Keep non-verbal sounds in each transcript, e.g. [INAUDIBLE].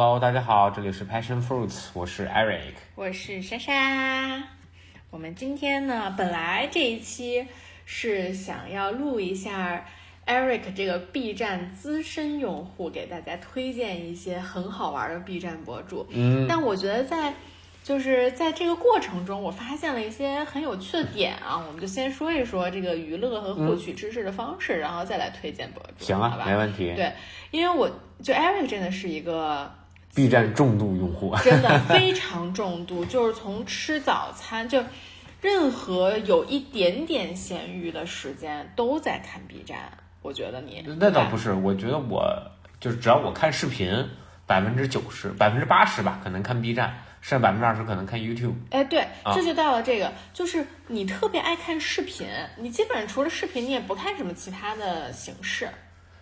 Hello，大家好，这里是 Passion Fruits，我是 Eric。我是莎莎。我们今天呢，本来这一期是想要录一下 Eric 这个 B 站资深用户，给大家推荐一些很好玩的 B 站博主。嗯，但我觉得在就是在这个过程中，我发现了一些很有趣的点啊，我们就先说一说这个娱乐和获取知识的方式，然后再来推荐博主。行啊，没问题。对，因为我就 Eric 真的是一个 B 站重度用户，真的非常重度，就是从吃早餐就任何有一点点闲余的时间都在看 B 站。我觉得你，那倒不是，我觉得我就是只要我看视频，百分之九十、百分之八十吧，可能看 B 站，剩下百分之二十可能看 YouTube。哎，对，啊这就到了这个，就是你特别爱看视频，你基本上除了视频，你也不看什么其他的形式，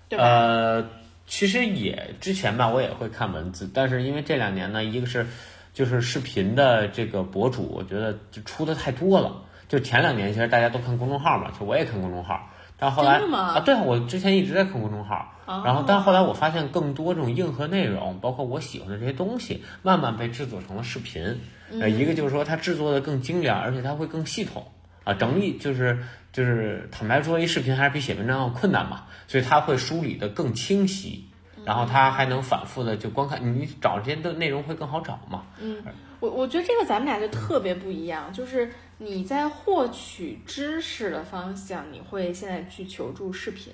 对吧？呃，其实也之前吧，我也会看文字，但是因为这两年呢，一个是就是视频的这个博主，我觉得就出的太多了。就前两年其实大家都看公众号嘛，就我也看公众号，但后来啊，对我之前一直在看公众号，哦然后但后来我发现更多这种硬核内容，包括我喜欢的这些东西，慢慢被制作成了视频。呃，一个就是说它制作的更精良，而且它会更系统啊，整理就是就是坦白说，一视频还是比写文章要困难嘛，所以它会梳理的更清晰。然后它还能反复的就观看，你找这些的内容会更好找嘛？嗯我我觉得这个咱们俩就特别不一样，就是你在获取知识的方向，你会现在去求助视频，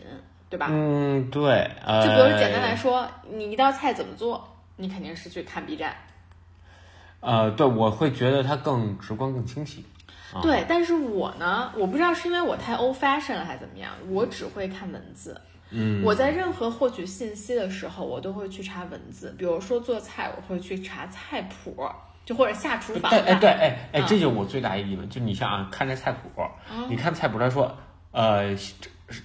对吧？嗯，对，呃，就比如简单来说，你一道菜怎么做，你肯定是去看 B 站。呃，对，我会觉得它更直观、更清晰。啊对，但是我呢，我不知道是因为我太 old fashion 了还是怎么样，我只会看文字。嗯，我在任何获取信息的时候，我都会去查文字。比如说做菜，我会去查菜谱，就或者下厨房对，哎，对，哎，哎，嗯这就是我最大一疑问，就你像啊，看这菜谱，你看菜谱，他说，呃，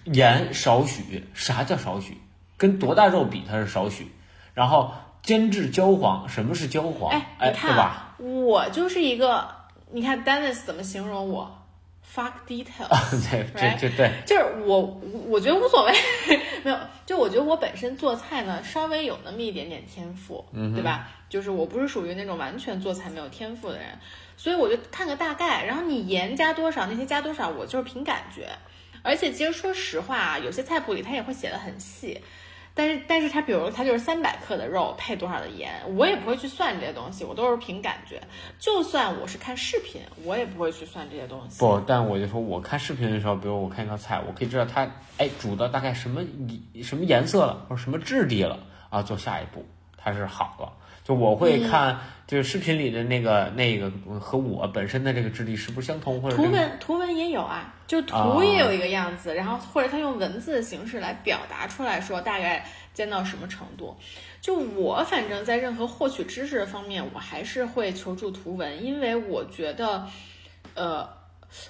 盐少许，啥叫少许？跟多大肉比，它是少许。然后煎至焦黄，什么是焦黄？哎，哎，你看对吧？啊，我就是一个，你看 Dennis 怎么形容我？fuck detail。[LAUGHS] 对，这 Right？这对，就是我，我觉得无所谓，[LAUGHS] 没有，就我觉得我本身做菜呢，稍微有那么一点点天赋，嗯对吧？就是我不是属于那种完全做菜没有天赋的人，所以我就看个大概，然后你盐加多少，那些加多少，我就是凭感觉。而且其实说实话啊，有些菜谱里它也会写的很细，但是但是它比如它就是三百克的肉配多少的盐，我也不会去算这些东西，我都是凭感觉。就算我是看视频，我也不会去算这些东西。不，但我就说，我看视频的时候，比如我看一道菜，我可以知道它，哎，煮的大概什么什么颜色了，或者什么质地了，啊，做下一步，它是好了。就我会嗯看，就是视频里的那个那个和我本身的这个质地是不是相同，或者图这个文图文也有啊，就图啊也有一个样子，然后或者他用文字的形式来表达出来说大概煎到什么程度。就我反正在任何获取知识的方面，我还是会求助图文，因为我觉得，呃，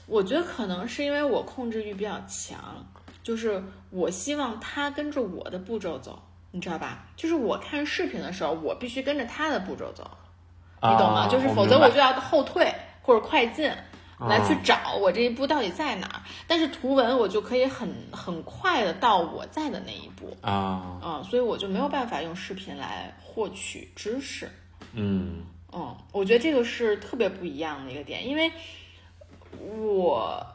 我觉得可能是因为我控制欲比较强，就是我希望他跟着我的步骤走，你知道吧？就是我看视频的时候，我必须跟着他的步骤走。你懂吗？啊就是否则我就要后退或者快进来去啊找我这一步到底在哪儿。但是图文我就可以很很快的到我在的那一步，啊，嗯，所以我就没有办法用视频来获取知识。嗯嗯，我觉得这个是特别不一样的一个点，因为我。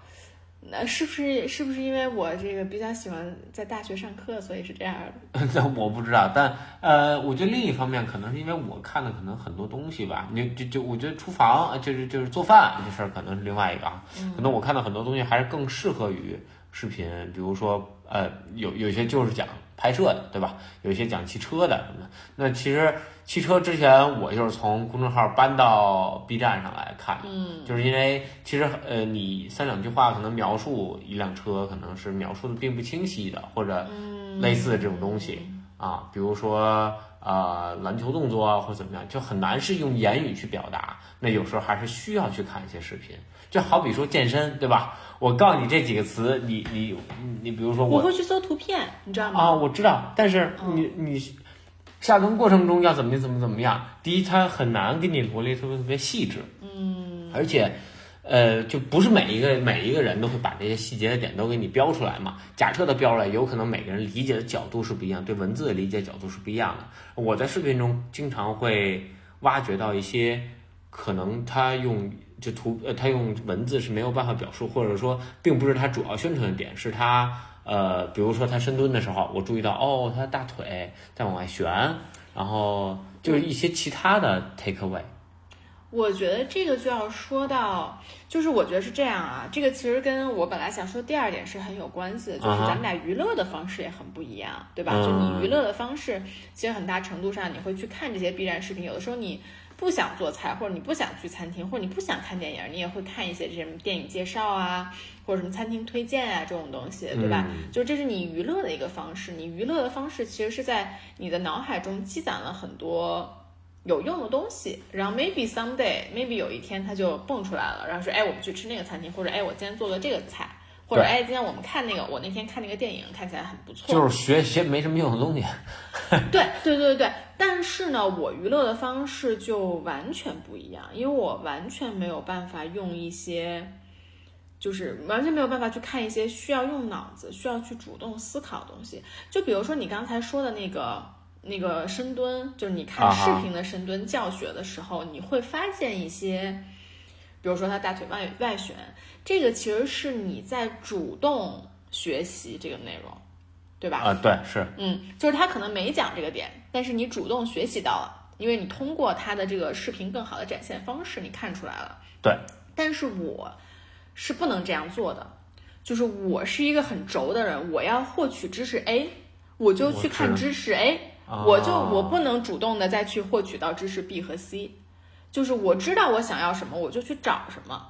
那是不是是不是因为我这个比较喜欢在大学上课，所以是这样的？[LAUGHS] 那我不知道，但呃，我觉得另一方面可能是因为我看的可能很多东西吧，你就就我觉得厨房呃就是就是做饭这事儿可能是另外一个啊，可能我看到很多东西还是更适合于视频，比如说呃有有些就是讲拍摄的，对吧？有一些讲汽车的什么的。那其实汽车之前我就是从公众号搬到 B 站上来看，嗯，就是因为其实呃，你三两句话可能描述一辆车，可能是描述的并不清晰的，或者类似的这种东西啊，比如说呃篮球动作啊或者怎么样，就很难是用言语去表达。那有时候还是需要去看一些视频，就好比说健身，对吧？我告诉你这几个词，你你你，比如说我我会去搜图片，你知道吗？啊，我知道，但是你你下蹲过程中要怎么怎么怎么样？第一，它很难给你罗列特别特别细致，嗯，而且呃，就不是每一个每一个人都会把这些细节的点都给你标出来嘛。假设的标出来，有可能每个人理解的角度是不一样，对文字的理解角度是不一样的。我在视频中经常会挖掘到一些可能他用就图呃他用文字是没有办法表述，或者说并不是他主要宣传的点，是他呃，比如说他深蹲的时候，我注意到哦，他大腿在往外旋，然后就是一些其他的 take away。我觉得这个就要说到，就是我觉得是这样啊，这个其实跟我本来想说第二点是很有关系的，就是咱们俩娱乐的方式也很不一样，对吧？就你娱乐的方式，其实很大程度上你会去看这些 B 站视频，有的时候你不想做菜，或者你不想去餐厅，或者你不想看电影，你也会看一些这些电影介绍啊，或者什么餐厅推荐啊这种东西，对吧？就这是你娱乐的一个方式，你娱乐的方式其实是在你的脑海中积攒了很多。有用的东西，然后 maybe someday，maybe 有一天它就蹦出来了，然后说，哎，我们去吃那个餐厅，或者哎，我今天做了这个菜，或者哎，今天我们看那个，我那天看那个电影，看起来很不错。就是学学没什么用的东西。[LAUGHS] 对对对对对，但是呢，我娱乐的方式就完全不一样，因为我完全没有办法用一些，就是完全没有办法去看一些需要用脑子、需要去主动思考的东西。就比如说你刚才说的那个。那个深蹲，就是你看视频的深蹲教学的时候，你会发现一些，比如说他大腿外外旋，这个其实是你在主动学习这个内容，对吧？啊，对，是，嗯，就是他可能没讲这个点，但是你主动学习到了，因为你通过他的这个视频更好的展现方式，你看出来了。对，但是我是不能这样做的，就是我是一个很轴的人，我要获取知识 A，我就去看知识 A。我就我不能主动的再去获取到知识 B 和 C，就是我知道我想要什么，我就去找什么。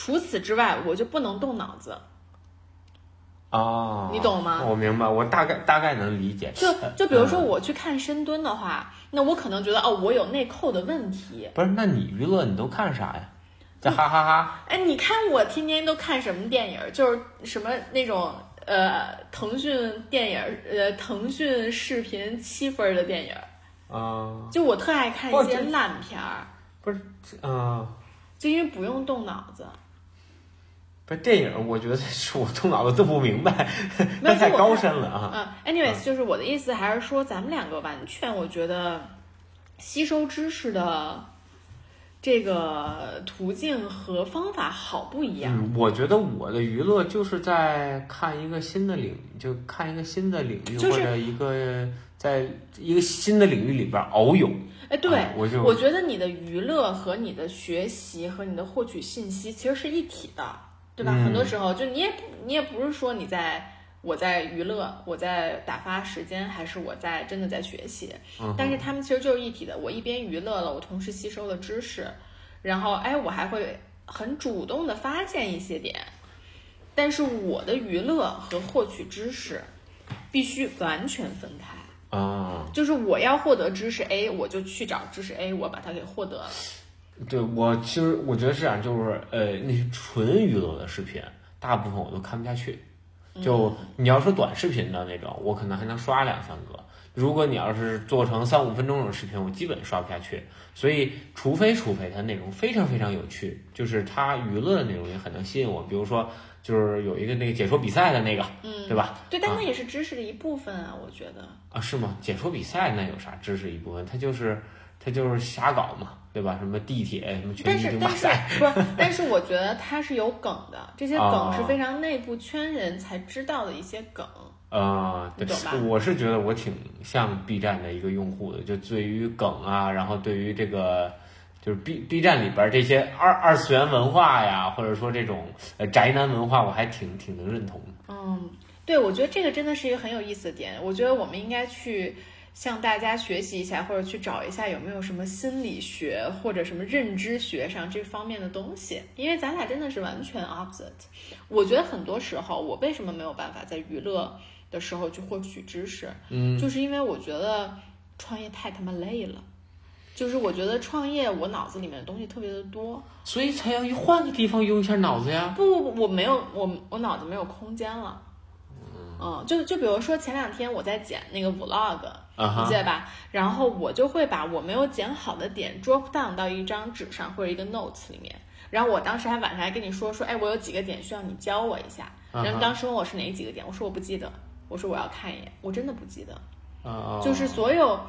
除此之外，我就不能动脑子。哦，你懂吗？我明白，我大概大概能理解。就就比如说我去看深蹲的话，那我可能觉得哦，我有内扣的问题。不是，那你娱乐你都看啥呀？在哈哈哈。哎，你看我天天都看什么电影？就是什么那种。呃，腾讯电影，呃，腾讯视频七分的电影，啊，就我特爱看一些烂片儿，不是，嗯，就因为不用动脑子，不是电影，我觉得是我动脑子动不明白，那太高深了啊。嗯，anyways，就是我的意思还是说，咱们两个完全，我觉得吸收知识的。这个途径和方法好不一样。嗯，我觉得我的娱乐就是在看一个新的领，就看一个新的领域，或者一个在一个新的领域里边遨游。哎，对，我就我觉得你的娱乐和你的学习和你的获取信息其实是一体的，对吧？很多时候就你也你也不是说你在。我在娱乐，我在打发时间，还是我在真的在学习？但是他们其实就是一体的。我一边娱乐了，我同时吸收了知识，然后哎，我还会很主动的发现一些点。但是我的娱乐和获取知识必须完全分开啊！就是我要获得知识 A，我就去找知识 A，我把它给获得了。对我其实我觉得是这样，就是呃，那些纯娱乐的视频，大部分我都看不下去。就你要说短视频的那种，我可能还能刷两三个。如果你要是做成三五分钟的视频，我基本刷不下去。所以，除非除非它内容非常非常有趣，就是它娱乐的内容也很能吸引我。比如说，就是有一个那个解说比赛的那个，嗯，对吧？对，但那也是知识的一部分啊，我觉得。啊，是吗？解说比赛那有啥知识一部分？它就是它就是瞎搞嘛。对吧？什么地铁，什么全是但是，不是？但是我觉得它是有梗的，这些梗是非常内部圈人才知道的一些梗。啊，对吧？我是觉得我挺像 B 站的一个用户的，就对于梗啊，然后对于这个就是 B B 站里边这些二二次元文化呀，或者说这种呃宅男文化，我还挺挺能认同的。嗯，对，我觉得这个真的是一个很有意思的点。我觉得我们应该去。向大家学习一下，或者去找一下有没有什么心理学或者什么认知学上这方面的东西，因为咱俩真的是完全 opposite。我觉得很多时候，我为什么没有办法在娱乐的时候去获取知识？嗯，就是因为我觉得创业太他妈累了。就是我觉得创业，我脑子里面的东西特别的多，所以才要一换个地方用一下脑子呀。不不不，我没有，我我脑子没有空间了。嗯，就就比如说前两天我在剪那个 vlog，你记得吧？然后我就会把我没有剪好的点 drop down 到一张纸上或者一个 notes 里面，然后我当时还晚上还跟你说说，哎，我有几个点需要你教我一下。然后当时问我是哪几个点，我说我不记得，我说我要看一眼，我真的不记得。啊，就是所有，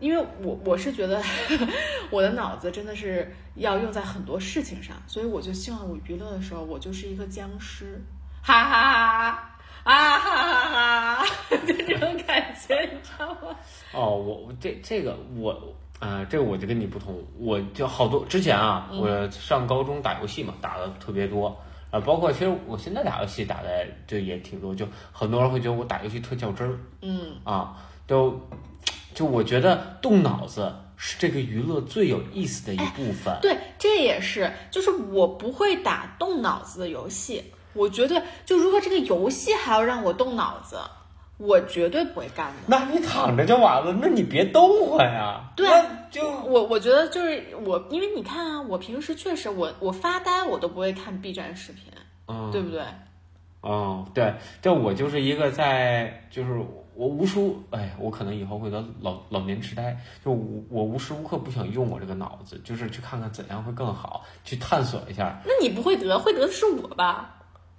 因为我我是觉得 [LAUGHS] 我的脑子真的是要用在很多事情上，所以我就希望我娱乐的时候，我就是一个僵尸，哈哈哈哈。啊哈哈哈！[LAUGHS] 就这种感觉，你知道吗？哦，我我这这个我啊、呃这个我就跟你不同，我就好多之前啊，我上高中打游戏嘛，打的特别多。啊，包括其实我现在打游戏打的就也挺多，就很多人会觉得我打游戏特较真儿嗯，啊，都就我觉得动脑子是这个娱乐最有意思的一部分。对，这也是，就是我不会打动脑子的游戏。我绝对，就如果这个游戏还要让我动脑子，我绝对不会干的。那你躺着就完了，那你别动会呀。对那就我我觉得就是我，因为你看啊，我平时确实我我发呆我都不会看 B 站视频，嗯，对不对？嗯，对，这我就是一个在，就是我无数，哎，我可能以后会得老老年痴呆，就我我无时无刻不想用我这个脑子，就是去看看怎样会更好，去探索一下。那你不会得，会得的是我吧？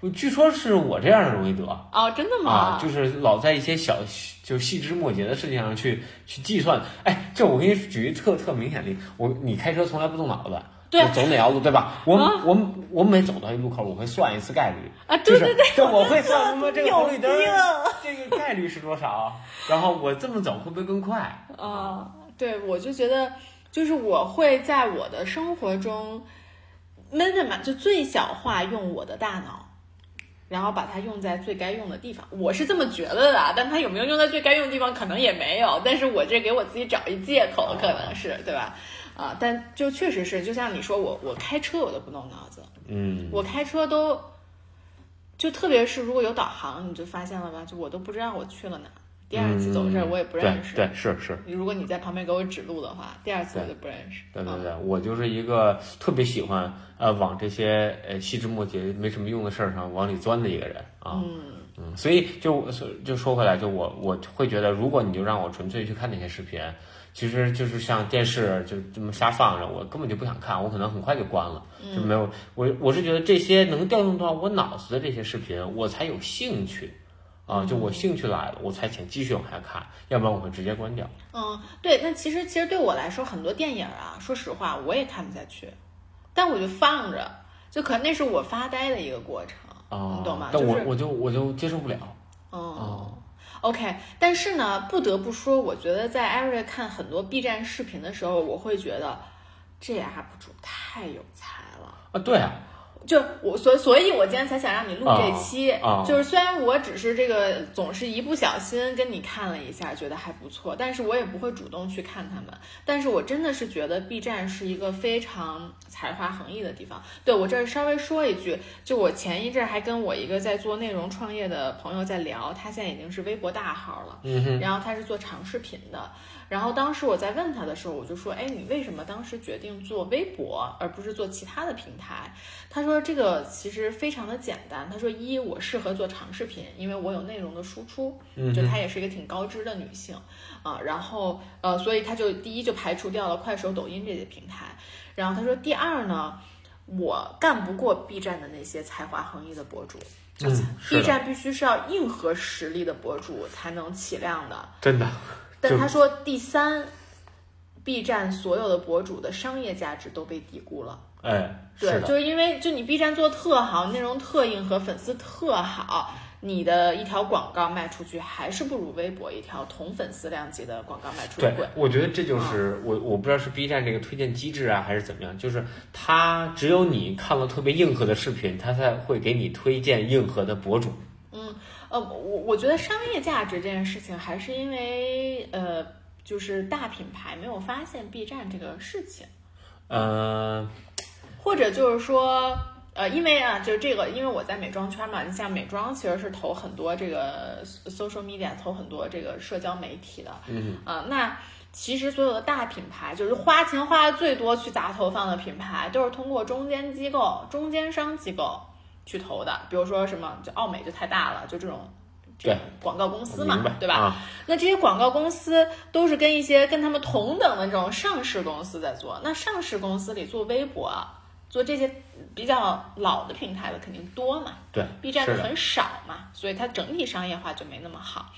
据说是我这样的容易得哦，真的吗？啊，就是老在一些小就细枝末节的事情上去去计算。哎，这我给你举一特特明显的我你开车从来不动脑子。对我走哪条路，对吧？我、啊我我每走到一路口，我会算一次概率啊对对对就我会算他妈这个红绿灯 [LAUGHS] 这个概率是多少，然后我这么走会不会更快？啊，对，我就觉得，就是我会在我的生活中闷着嘛，就最小化用我的大脑，然后把它用在最该用的地方。我是这么觉得的啊，但它有没有用在最该用的地方，可能也没有。但是我这给我自己找一借口，可能是对吧？啊，但就确实是，就像你说，我我开车我都不动脑子，嗯，我开车都，就特别是如果有导航，你就发现了吧？就我都不知道我去了哪。第二次走这儿我也不认识。对对是是，如果你在旁边给我指路的话，第二次我就不认识。嗯对对对，我就是一个特别喜欢呃往这些呃细枝末节没什么用的事儿上往里钻的一个人啊。嗯嗯，所以就就说回来，就我我会觉得，如果你就让我纯粹去看那些视频，其实就是像电视就这么瞎放着，我根本就不想看，我可能很快就关了，就没有我我是觉得这些能调动到我脑子的这些视频，我才有兴趣。啊，就我兴趣来了，我才想继续往下看，要不然我会直接关掉。嗯，对。那其实其实对我来说，很多电影啊，说实话我也看不下去，但我就放着，就可能那是我发呆的一个过程，啊，你懂吗？但就是我我就我就接受不了。哦。OK，但是呢，不得不说，我觉得在艾瑞看很多 B 站视频的时候，我会觉得这 UP 主太有才了。啊，对啊，就我所所以，我今天才想让你录这期。啊啊就是虽然我只是这个总是一不小心跟你看了一下，觉得还不错，但是我也不会主动去看他们。但是我真的是觉得 B 站是一个非常才华横溢的地方。对我这儿稍微说一句，就我前一阵儿还跟我一个在做内容创业的朋友在聊，他现在已经是微博大号了，嗯哼，然后他是做长视频的。然后当时我在问他的时候，我就说：“哎，你为什么当时决定做微博，而不是做其他的平台？”他说：“这个其实非常的简单。他说，一我适合做长视频，因为我有内容的输出，嗯就她也是一个挺高知的女性啊。然后呃，所以她就第一就排除掉了快手、抖音这些平台。然后他说，第二呢，我干不过 B 站的那些才华横溢的博主。”嗯，B，站必须是要硬核实力的博主才能起量的，真的，但他说第三，B 站所有的博主的商业价值都被低估了。哎，是对，的，就是因为就你 B 站做特好，内容特硬核，粉丝特好，你的一条广告卖出去还是不如微博一条同粉丝量级的广告卖出去对贵。，我觉得这就是我我不知道是 B 站这个推荐机制啊，还是怎么样，就是它只有你看了特别硬核的视频，它才会给你推荐硬核的博主。嗯呃，我我觉得商业价值这件事情还是因为呃，就是大品牌没有发现 B 站这个事情。嗯、或者就是说，呃，因为啊，就是这个，因为我在美妆圈嘛，你像美妆其实是投很多这个 social media，投很多这个社交媒体的，嗯啊、那其实所有的大品牌，就是花钱花的最多去砸投放的品牌，都是通过中间机构、中间商机构去投的，比如说什么，就奥美就太大了，就这种。这种广告公司嘛对吧？啊那这些广告公司都是跟一些跟他们同等的这种上市公司在做。那上市公司里做微博，做这些比较老的平台的肯定多嘛对，B 站是的的很少嘛，所以它整体商业化就没那么好。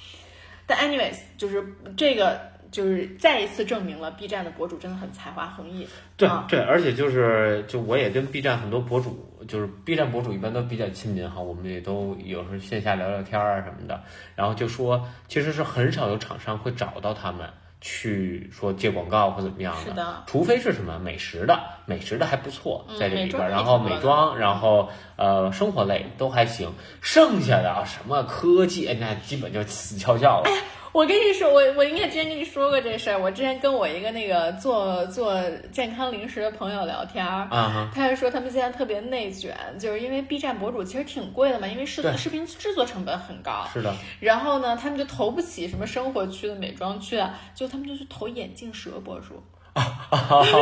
但 anyways，就是这个就是再一次证明了 B 站的博主真的很才华横溢。对啊对，而且就是就我也跟 B 站很多博主，就是 B 站博主一般都比较亲民哈，我们也都有时候线下聊聊天儿啊什么的，然后就说其实是很少有厂商会找到他们去说接广告或怎么样是的，除非是什么美食的，美食的还不错，嗯在这里边然后美妆，然后呃生活类都还行，剩下的啊什么科技，哎那基本就死翘翘了。我跟你说，我我应该之前跟你说过这事儿。我之前跟我一个那个做做健康零食的朋友聊天儿，他就说他们现在特别内卷，就是因为 B 站博主其实挺贵的嘛，因为视视频制作成本很高。是的，然后呢，他们就投不起什么生活区的美妆区啊，就他们就去投眼镜蛇博主，[LAUGHS]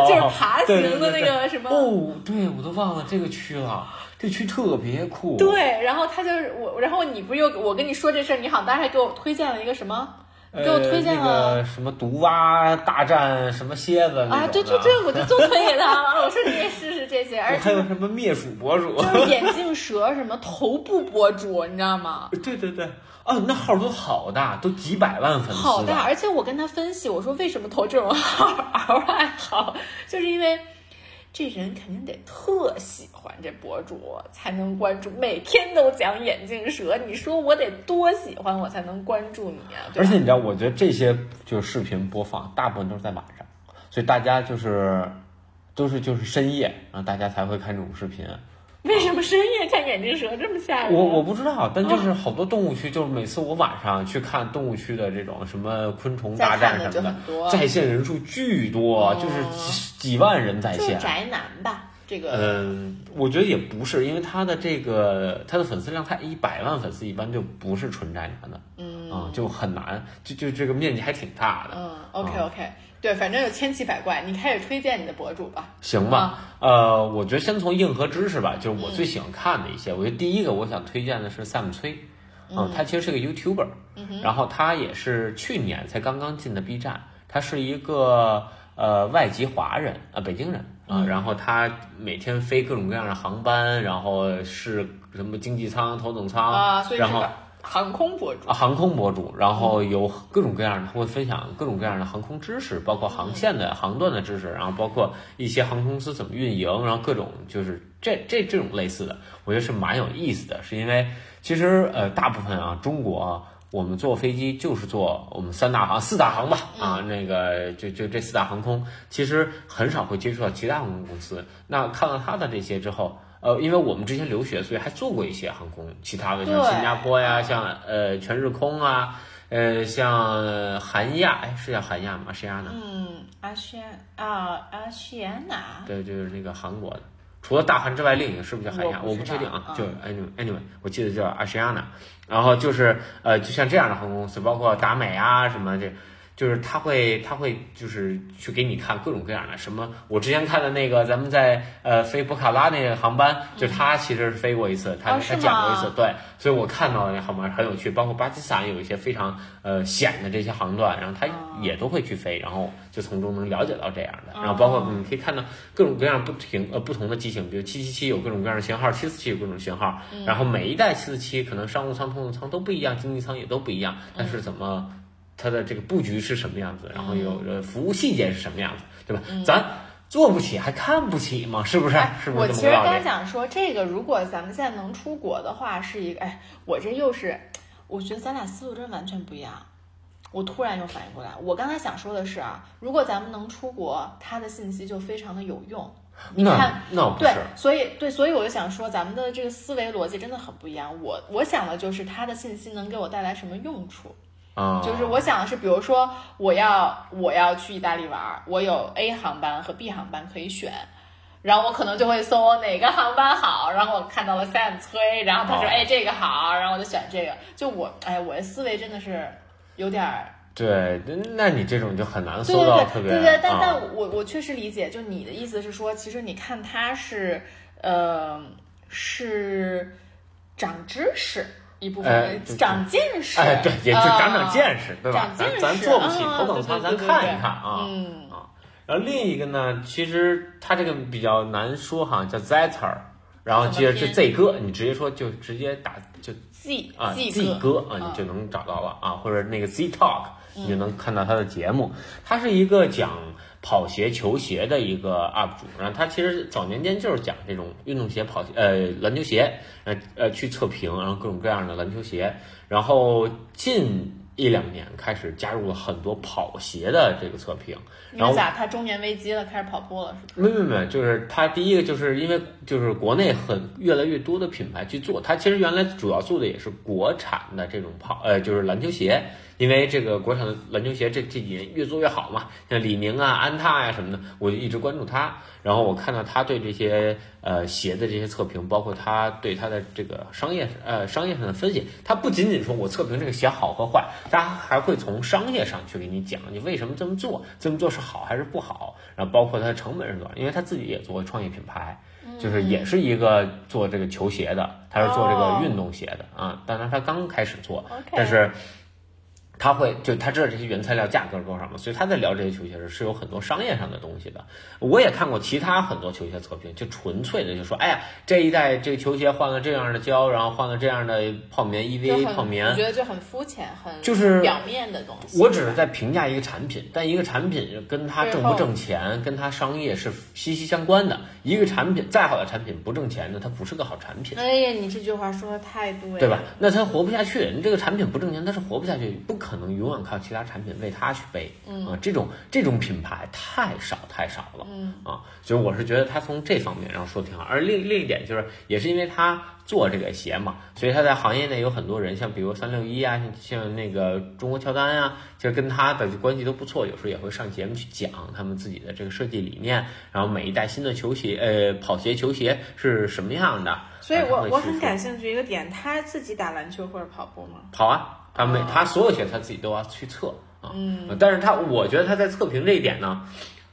就是爬行的那个什么。哦，对我都忘了这个区了，这区特别酷。对，然后他就是我，然后你不是又我跟你说这事儿，你好像当时还给我推荐了一个什么？呃，给我推荐那了个什么毒蛙大战什么蝎子啊，对对对，我就都推给他了。[LAUGHS] 我说你也试试这些，而且还有什么灭鼠博主？就是眼镜蛇什么头部博主，你知道吗？[LAUGHS] 对对对，哦，那号都好大，都几百万粉丝好大，而且我跟他分析，我说为什么投这种号嗷 [LAUGHS] 爱好，就是因为这人肯定得特喜欢这博主才能关注，每天都讲眼镜蛇，你说我得多喜欢我才能关注你啊？而且你知道，我觉得这些就是视频播放，大部分都是在晚上，所以大家就是都是就是深夜，然后大家才会看这种视频。为什么深夜看眼镜蛇这么吓人？我我不知道，但就是好多动物区，就是每次我晚上去看动物区的这种什么昆虫大战什么的在线人数巨多，哦就是几几万人在线。就宅男吧，这个。嗯，我觉得也不是，因为他的这个他的粉丝量，他一百万粉丝一般就不是纯宅男的，嗯啊、就很难，就就这个面积还挺大的。嗯，OK 啊 OK，对，反正有千奇百怪，你开始推荐你的博主吧。行吧，呃，我觉得先从硬核知识吧，就是我最喜欢看的一些。我觉得第一个我想推荐的是 Sam 崔，嗯，他其实是个 YouTuber，、然后他也是去年才刚刚进的 B 站，他是一个呃外籍华人啊、呃北京人啊、然后他每天飞各种各样的航班，然后是什么经济舱、头等舱，啊，所以是然后个航空博主。啊，航空博主，然后有各种各样的，他会分享各种各样的航空知识，包括航线的、航段的知识，然后包括一些航空公司怎么运营，然后各种就是这这这种类似的，我觉得是蛮有意思的，是因为其实呃大部分啊中国啊。我们坐飞机就是坐我们三大航、四大航吧，啊，那个就就这四大航空，其实很少会接触到其他航空公司。那看到他的这些之后，呃，因为我们之前留学，所以还做过一些航空，其他的像对新加坡呀，像呃全日空啊，呃像韩亚，哎是叫韩亚吗？是亚呢？嗯，阿西安啊，阿西安娜。对，就是那个韩国的。除了大韩之外，另一个是不是叫韩亚？我不确定啊，嗯就 anyway anyway，我记得叫 Asiana。然后就是呃，就像这样的航空公司，包括达美啊什么这。就是他会，他会就是去给你看各种各样的什么。我之前看的那个，咱们在呃飞博卡拉那个航班，就他其实是飞过一次，他他讲过一次，吗对，所以我看到的那航班很有趣，包括巴基斯坦有一些非常呃险的这些航段，然后他也都会去飞，然后就从中能了解到这样的，然后包括你可以看到各种各样不停呃不同的机型，比如七七七有各种各样的型号，七四七有各种型号，然后每一代七四七可能商务舱、通用舱都不一样，经济舱也都不一样，但是怎么它的这个布局是什么样子，然后有呃服务细节是什么样子，对吧？咱做不起还看不起吗？是不是？是不我是其实刚？想说，这个如果咱们现在能出国的话，是一个哎，我这又是，我觉得咱俩思路真完全不一样。我突然又反应过来，我刚才想说的是啊，如果咱们能出国，它的信息就非常的有用。你看，对那那不是，，所以对，所以我就想说，咱们的这个思维逻辑真的很不一样。我我想的就是它的信息能给我带来什么用处。啊，就是我想的是，比如说我要我要去意大利玩儿，我有 A 航班和 B 航班可以选，然后我可能就会搜哪个航班好，然后我看到了 Sam 崔，然后他说哦哎这个好，然后我就选这个。就我哎我的思维真的是有点儿对，那你这种就很难对搜到对特别对对对，但啊但我我确实理解，就你的意思是说，其实你看他是呃是长知识一部分，哎长见识，哎，对，也就长长啊见识，对吧？咱咱识坐不起啊头等舱，咱看一看啊。嗯，然后另一个呢，其实它这个比较难说哈，叫 Zetter，然后接着是 Z 哥，你直接说就直接打就 Z 啊 Z Z 哥哥啊，你就能找到了啊，或者那个 Z Talk，你就能看到他的节目。他是一个讲跑鞋、球鞋的一个 UP 主，然后他其实早年间就是讲这种运动鞋、跑鞋呃篮球鞋，呃呃去测评，然后各种各样的篮球鞋，然后近。一两年开始加入了很多跑鞋的这个测评，然后咋？他中年危机了，开始跑步了，是不是？没没没，就是他第一个就是因为就是国内很越来越多的品牌去做，他其实原来主要做的也是国产的这种跑呃就是篮球鞋，因为这个国产的篮球鞋这这几年越做越好嘛，像李宁啊、安踏呀、什么的，我就一直关注他，然后我看到他对这些呃鞋的这些测评，包括他对他的这个商业呃商业上的分析，他不仅仅说我测评这个鞋好和坏，他还会从商业上去给你讲你为什么这么做，这么做是好还是不好，然后包括它的成本是多少，因为他自己也做创业品牌。就是也是一个做这个球鞋的，他是做这个运动鞋的啊，当然他刚开始做但是他会就他知道这些原材料价格是多少嘛，所以他在聊这些球鞋时是有很多商业上的东西的。我也看过其他很多球鞋测评，就纯粹的就说，哎呀，这一代这个球鞋换了这样的胶，然后换了这样的泡棉 EVA 泡棉我，觉得就很肤浅，很就是表面的东西。我只是在评价一个产品，但一个产品跟它挣不挣钱，跟它商业是息息相关的。一个产品再好的产品不挣钱呢，它不是个好产品，哎呀，你这句话说的太对了，对吧？那它活不下去，你这个产品不挣钱，它是活不下去，不可能永远靠其他产品为它去背。嗯啊，这种这种品牌太少太少了。嗯啊，所以我是觉得他从这方面然后说得挺好。而另另一点就是，也是因为他做这个鞋嘛，所以他在行业内有很多人，像比如三六一啊，像像那个中国乔丹啊，其实跟他的关系都不错，有时候也会上节目去讲他们自己的这个设计理念，然后每一代新的球鞋，呃，跑鞋、球鞋是什么样的。所以我我很感兴趣一个点，他自己打篮球或者跑步吗？跑啊，他每哦他所有鞋他自己都要去测啊。嗯，但是他我觉得他在测评这一点呢，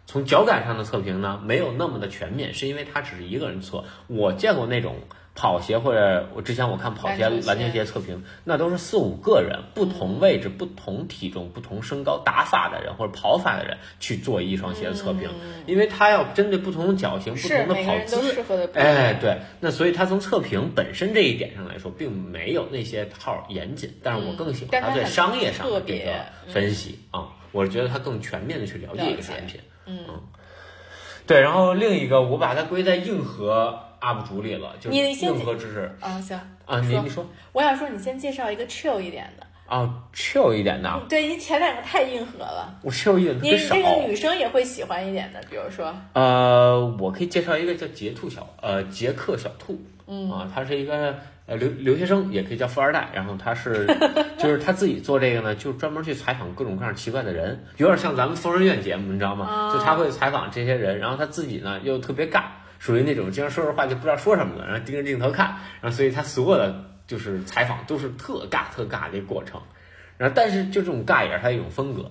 从脚感上的测评呢没有那么的全面，是因为他只是一个人测。我见过那种跑鞋或者我之前我看跑鞋、篮球鞋。测评，那都是四五个人，不同位置、不同体重、不同身高、打法的人或者跑法的人去做一双鞋的测评，因为他要针对不同的脚型、不同的跑姿。哎，对，那所以他从测评本身这一点上来说，并没有那些号严谨，但是我更喜欢他对但他很商业上的这个分析啊、我是觉得他更全面的去了解一个产品。嗯，对，然后另一个我把它归在硬核 UP 主里了，就是硬核知识啊，行啊，你你说我想说，你先介绍一个 chill 一点的。啊，chill 一点的啊，对，你前两个太硬核了，我 chill 一点特你别少这。个女生也会喜欢一点的，比如说，呃，我可以介绍一个叫杰兔小呃杰克小兔，嗯啊，他是一个呃留留学生，也可以叫富二代。然后他是 [LAUGHS] 就是他自己做这个呢，就专门去采访各种各样奇怪的人，有点像咱们疯人院节目，你知道吗？就他会采访这些人，然后他自己呢又特别尬，属于那种经常说着话就不知道说什么了，然后盯着镜头看，然后所以他所有的就是采访都是特尬特尬的一过程。然后，但是就这种尬也是他一种风格。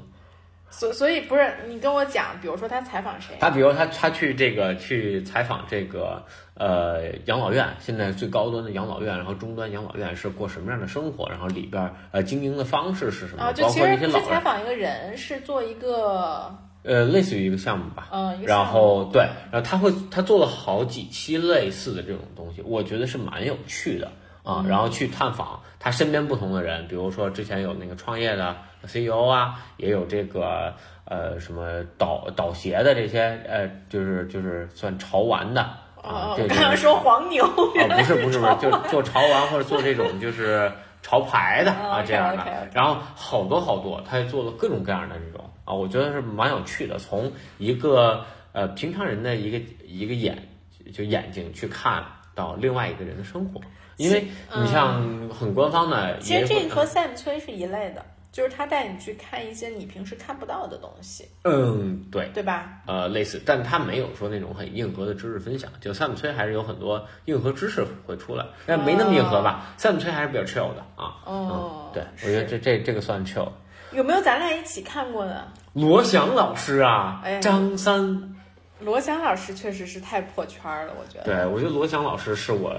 所所以不是你跟我讲，比如说他采访谁？他比如他他去这个去采访这个呃养老院，现在最高端的养老院，然后中端养老院是过什么样的生活，然后里边儿呃经营的方式是什么，啊，就包括其实老人，采访一个人，是做一个呃类似于一个项目吧。嗯，然后对，然后他会他做了好几期类似的这种东西，我觉得是蛮有趣的啊。嗯然后去探访他身边不同的人，比如说之前有那个创业的 CEO 啊，也有这个呃什么导导鞋的这些呃，就是就是算潮玩的啊哦，，这我刚刚说黄牛，啊，不是不是不是，就做潮玩或者做这种就是潮牌的哦啊这样的然后好多好多，他也做了各种各样的这种啊，我觉得是蛮有趣的，从一个呃平常人的一个一个眼就眼睛去看到另外一个人的生活，因为你像很官方的，嗯其实这个和 Sam 崔是一类的，就是他带你去看一些你平时看不到的东西，嗯对。对吧？呃，类似，但他没有说那种很硬核的知识分享。就萨姆崔还是有很多硬核知识会出来，但没那么硬核吧？萨姆崔还是比较 chill 的啊。哦嗯，对，我觉得这这这个算 chill。有没有咱俩一起看过的？罗翔老师啊张三，罗翔老师确实是太破圈了，我觉得。对我觉得罗翔老师是我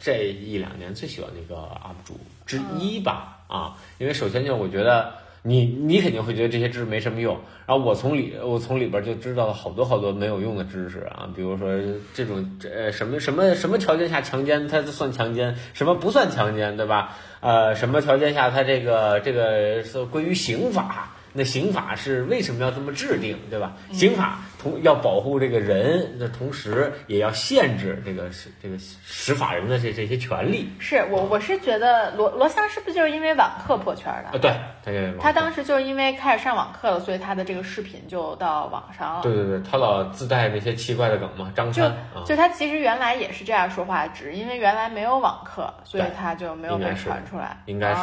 这一两年最喜欢的一个 UP 主之一吧。啊，因为首先就我觉得你你肯定会觉得这些知识没什么用。然后我从里我从里边就知道了好多好多没有用的知识啊，比如说这种这什么什么什么条件下强奸它算强奸，什么不算强奸，对吧？呃，什么条件下它这个这个是归于刑法？那刑法是为什么要这么制定，对吧？刑法同要保护这个人那同时，也要限制这个是这个使法人的这这些权利。是我我是觉得罗罗翔是不是就是因为网课破圈的？啊，对，他也他当时就是因为开始上网课了，所以他的这个视频就到网上了。对对对，他老自带那些奇怪的梗嘛，张就三就，就他其实原来也是这样说话，只是因为原来没有网课，所以他就没有被传出来。应该是，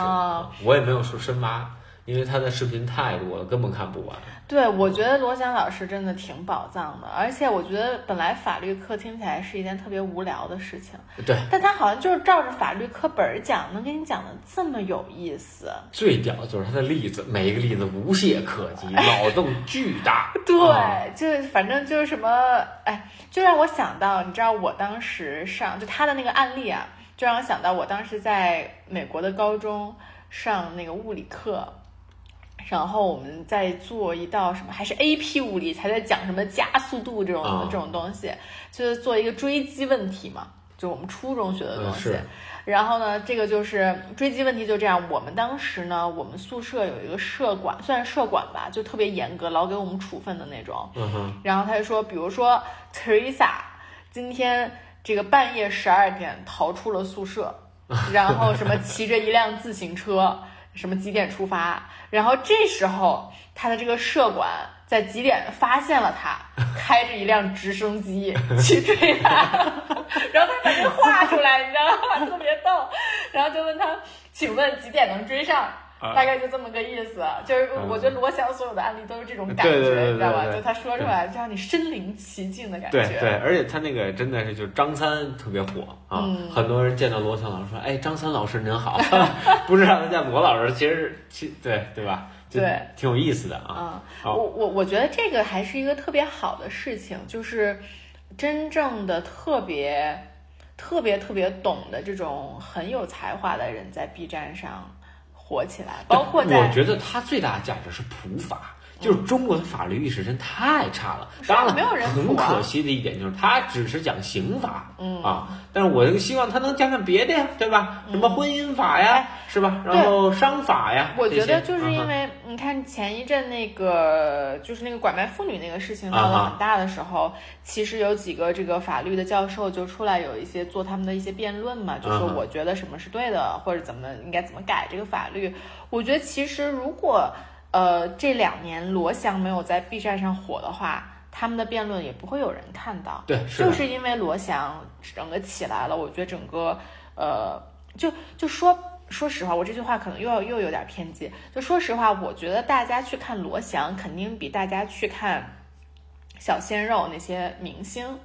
我也没有说深挖，因为他的视频太多了，根本看不完。对，我觉得罗翔老师真的挺宝藏的，而且我觉得本来法律课听起来是一件特别无聊的事情，对，但他好像就是照着法律课本儿讲，能给你讲的这么有意思。最屌就是他的例子，每一个例子无懈可击，脑洞巨大。[LAUGHS] 对，啊就是反正就是什么，哎，就让我想到，你知道我当时上就他的那个案例啊，就让我想到我当时在美国的高中上那个物理课，然后我们在做一道什么，还是 AP 物理，才在讲什么加速度这种、啊这种东西，就是做一个追击问题嘛，就我们初中学的东西。嗯然后呢，这个就是追击问题，就这样。我们当时呢，我们宿舍有一个舍管，算是舍管吧，就特别严格，老给我们处分的那种。嗯哼，然后他就说，比如说 Teresa 今天这个半夜十二点逃出了宿舍，[LAUGHS] 然后什么骑着一辆自行车，什么几点出发，然后这时候他的这个社管在几点发现了他，[LAUGHS] 开着一辆直升机去追他，[LAUGHS] 然后他把这个画出来，你知道吗？特别逗，然后就问他，请问几点能追上？啊大概就这么个意思，就是我觉得罗翔所有的案例都是这种感觉，你知道吧？就他说出来，就让你身临其境的感觉。对对，而且他那个真的是就是张三特别火啊，嗯很多人见到罗翔老师说：“哎，张三老师您好。”不知道他叫罗老师，其实其对对吧？就对，挺有意思的啊。我我我觉得这个还是一个特别好的事情，就是真正的特别特别特别懂的这种很有才华的人在 B 站上火起来，包括在我觉得它最大的价值是普法。就是中国的法律意识真太差了，当然了，没有人很可惜的一点就是它只是讲刑法，嗯啊，但是我希望它能讲讲别的呀，对吧？什么婚姻法呀，是吧？然后商法呀，我觉得就是因为你看前一阵那个就是那个拐卖妇女那个事情闹得很大的时候，其实有几个这个法律的教授就出来有一些做他们的一些辩论嘛，就说啊哈我觉得什么是对的，或者怎么应该怎么改这个法律。我觉得其实如果呃这两年罗翔没有在 B 站上火的话，他们的辩论也不会有人看到。对，是就是因为罗翔整个起来了，我觉得整个呃，就就说说实话，我这句话可能又要又有点偏激。就说实话，我觉得大家去看罗翔，肯定比大家去看小鲜肉那些明星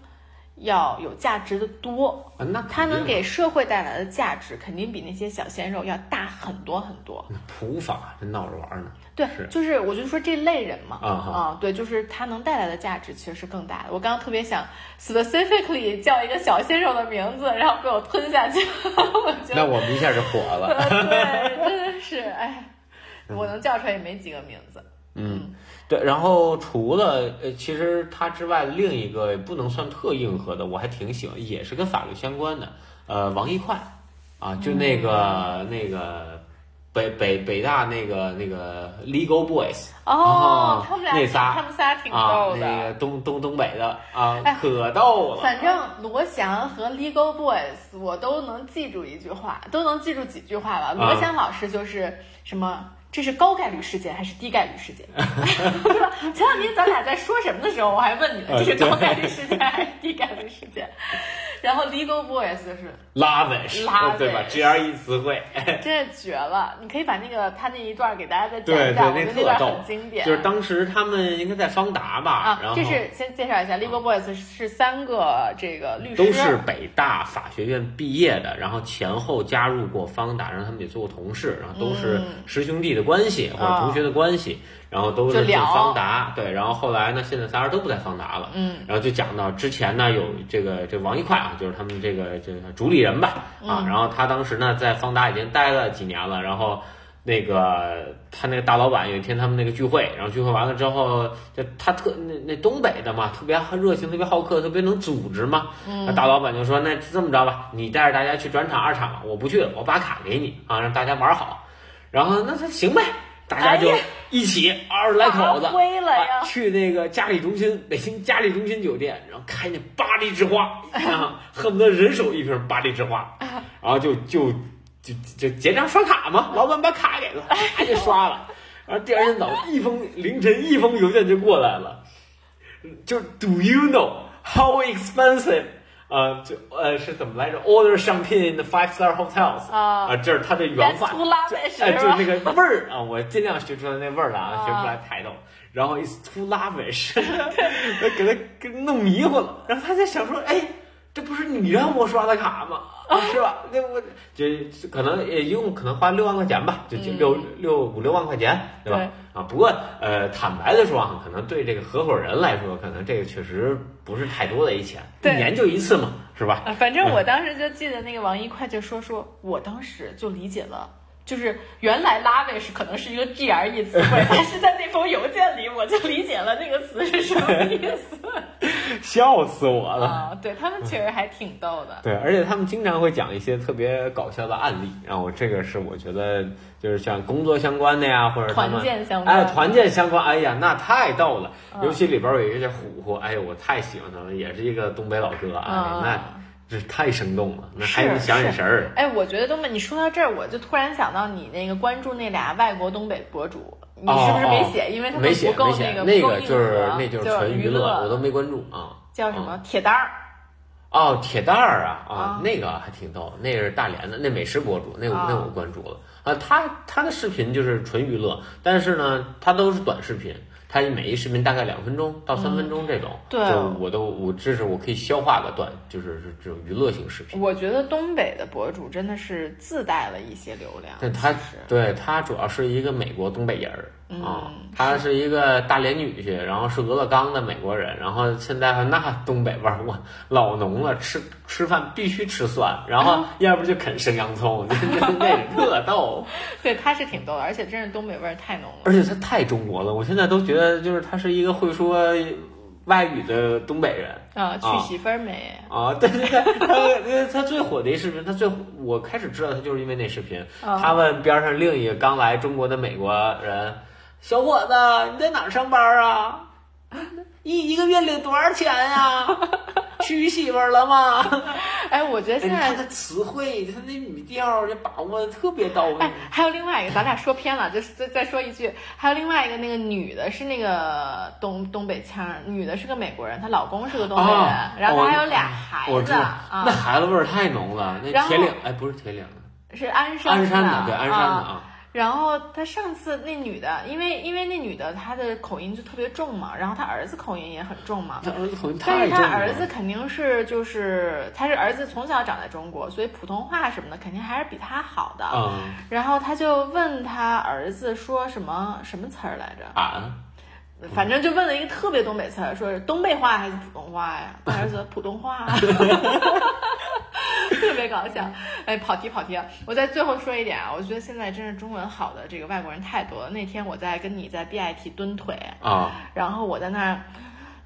要有价值的多。啊那他能给社会带来的价值，肯定比那些小鲜肉要大很多很多。普法这闹着玩儿呢。对是，就是我就说这类人嘛，啊哈对，就是他能带来的价值其实是更大的。我刚刚特别想 specifically 叫一个小鲜肉的名字，然后被我吞下去，[LAUGHS] 我觉得那我们一下就火了。对，真的是，哎，[LAUGHS] 我能叫出来也没几个名字。嗯，对。然后除了呃，其实它之外，另一个也不能算特硬核的，我还挺喜欢，也是跟法律相关的。呃，王一快啊，就那个、那个北北北大那个那个 Legal Boys 哦哦，他们俩，那仨他们仨挺啊，逗的。那个东东东北的啊哎，可逗了。反正罗翔和 Legal Boys 我都能记住一句话，都能记住几句话吧。罗翔老师就是什么，这是高概率事件还是低概率事件，对吧？前两天咱俩在说什么的时候，我还问你呢，呃这是高概率事件还是低概率事件？然后 Legal Boys 就是拉 lavish，lavish 对吧？GRE 词汇。真的绝了，你可以把那个他那一段给大家再讲一讲，对，我觉得那段那特逗很经典。就是当时他们应该在方达吧，啊然，后这是先介绍一下，Legal Boys 是三个这个律师，都是北大法学院毕业的，然后前后加入过方达，然后他们也做过同事，然后都是师兄弟的关系、或者同学的关系，然后都进嗯就聊方达，对，然后后来呢，现在仨人都不在方达了，嗯，然后就讲到之前呢有这个这王一快啊，就是他们这个这个主理人吧，啊，嗯然后他当时呢在方达已经待了几年了，然后。那个他那个大老板有一天他们那个聚会，然后聚会完了之后，就他特那那东北的嘛，特别热情，特别好客，特别能组织嘛。那大老板就说：“那这么着吧，你带着大家去转场二场吧，我不去了，我把卡给你啊，让大家玩好。”然后那他行呗，大家就一起二十来口子去那个嘉里中心，北京嘉里中心酒店，然后开那巴黎之花啊，恨不得人手一瓶巴黎之花，然后就就就就结账刷卡嘛，老板把卡给了，啪就刷了，然后第二天早上一封凌晨一封邮件就过来了，就是 Do you know how expensive？呃，就呃是怎么来着？Order champagne in the five star hotels 啊啊，这是他的原话哎，就那个味儿啊，我尽量学出来那味儿了啊，啊学不出来抬头。然后 is too lavish，[LAUGHS] 给他给弄迷糊了。然后他在想说，哎，这不是你让我刷的卡吗？啊，是吧？那我就可能也一共可能花六万块钱吧，就六六五六万块钱，对吧？啊，不过呃，坦白的说啊，可能对这个合伙人来说，可能这个确实不是太多的一钱，一年就一次嘛，是吧？啊，反正我当时就记得那个王一会计说说，我当时就理解了。就是原来 lavish 可能是一个 GRE 词汇，[LAUGHS] 但是在那封邮件里我就理解了那个词是什么意思 [LAUGHS] 笑死我了。啊！对他们确实还挺逗的。对，而且他们经常会讲一些特别搞笑的案例，然后这个是我觉得就是像工作相关的呀，或者团建相关哎，团建相关，哎呀，那太逗了。嗯尤其里边有一个叫虎虎，哎呀，我太喜欢他了，也是一个东北老哥，哎，嗯那这太生动了，那是还能想眼神儿。哎，我觉得东北，你说到这儿，我就突然想到你那个关注那俩外国东北博主，你是不是没写？因为他们哦没写不够没写，个那个就是那就就是纯娱乐，我都没关注啊。叫什么铁蛋儿。哦，铁蛋儿啊啊啊，那个还挺逗，那个是大连的，那美食博主，那我啊那我关注了啊。他他的视频就是纯娱乐，但是呢，他都是短视频，他每一视频大概两分钟到三分钟这种，对就我都我这是我可以消化的段，就是是这种娱乐性视频。我觉得东北的博主真的是自带了一些流量，但他对他主要是一个美国东北人儿嗯啊，他是一个大连女婿，然后是俄勒冈的美国人，然后现在那东北味儿哇老浓了，吃吃饭必须吃蒜，然后要不就啃生洋葱，[LAUGHS] 那个特逗，[LAUGHS] 对他是挺逗的，而且真是东北味儿太浓了。而且他太中国了，我现在都觉得就是他是一个会说外语的东北人。啊，娶媳妇儿没？啊，对对对，他他最火的一视频，他最我开始知道他就是因为那视频，啊他问边上另一个刚来中国的美国人，小伙子你在哪儿上班啊？[LAUGHS] 一一个月领多少钱呀、[LAUGHS] 娶媳妇儿了吗？[LAUGHS] 哎，我觉得现在哎他的词汇，他那语调，就把握的特别到位。哎，还有另外一个，咱俩说偏了，就是再再说一句，还有另外一个，那个女的是那个东东北腔儿，女的是个美国人，她老公是个东北人，啊然后哦她还有俩孩子啊那，孩子味儿太浓了。那铁岭，哎，不是铁岭，是鞍山鞍山的，的，对，鞍山的啊。啊。然后他上次那女的，因为因为那女的她的口音就特别重嘛，然后她儿子口音也很重嘛，他儿子口音但是太重了。他儿子肯定是就是他是儿子从小长在中国，所以普通话什么的肯定还是比他好的。嗯然后他就问他儿子说什么什么词儿来着？啊。反正就问了一个特别东北词儿，说是东北话还是普通话呀？他儿子普通话，[LAUGHS] 特别搞笑。哎，跑题跑题啊！我再最后说一点啊，我觉得现在真是中文好的这个外国人太多了。那天我在跟你在 BIT 蹲腿，啊，然后我在那儿。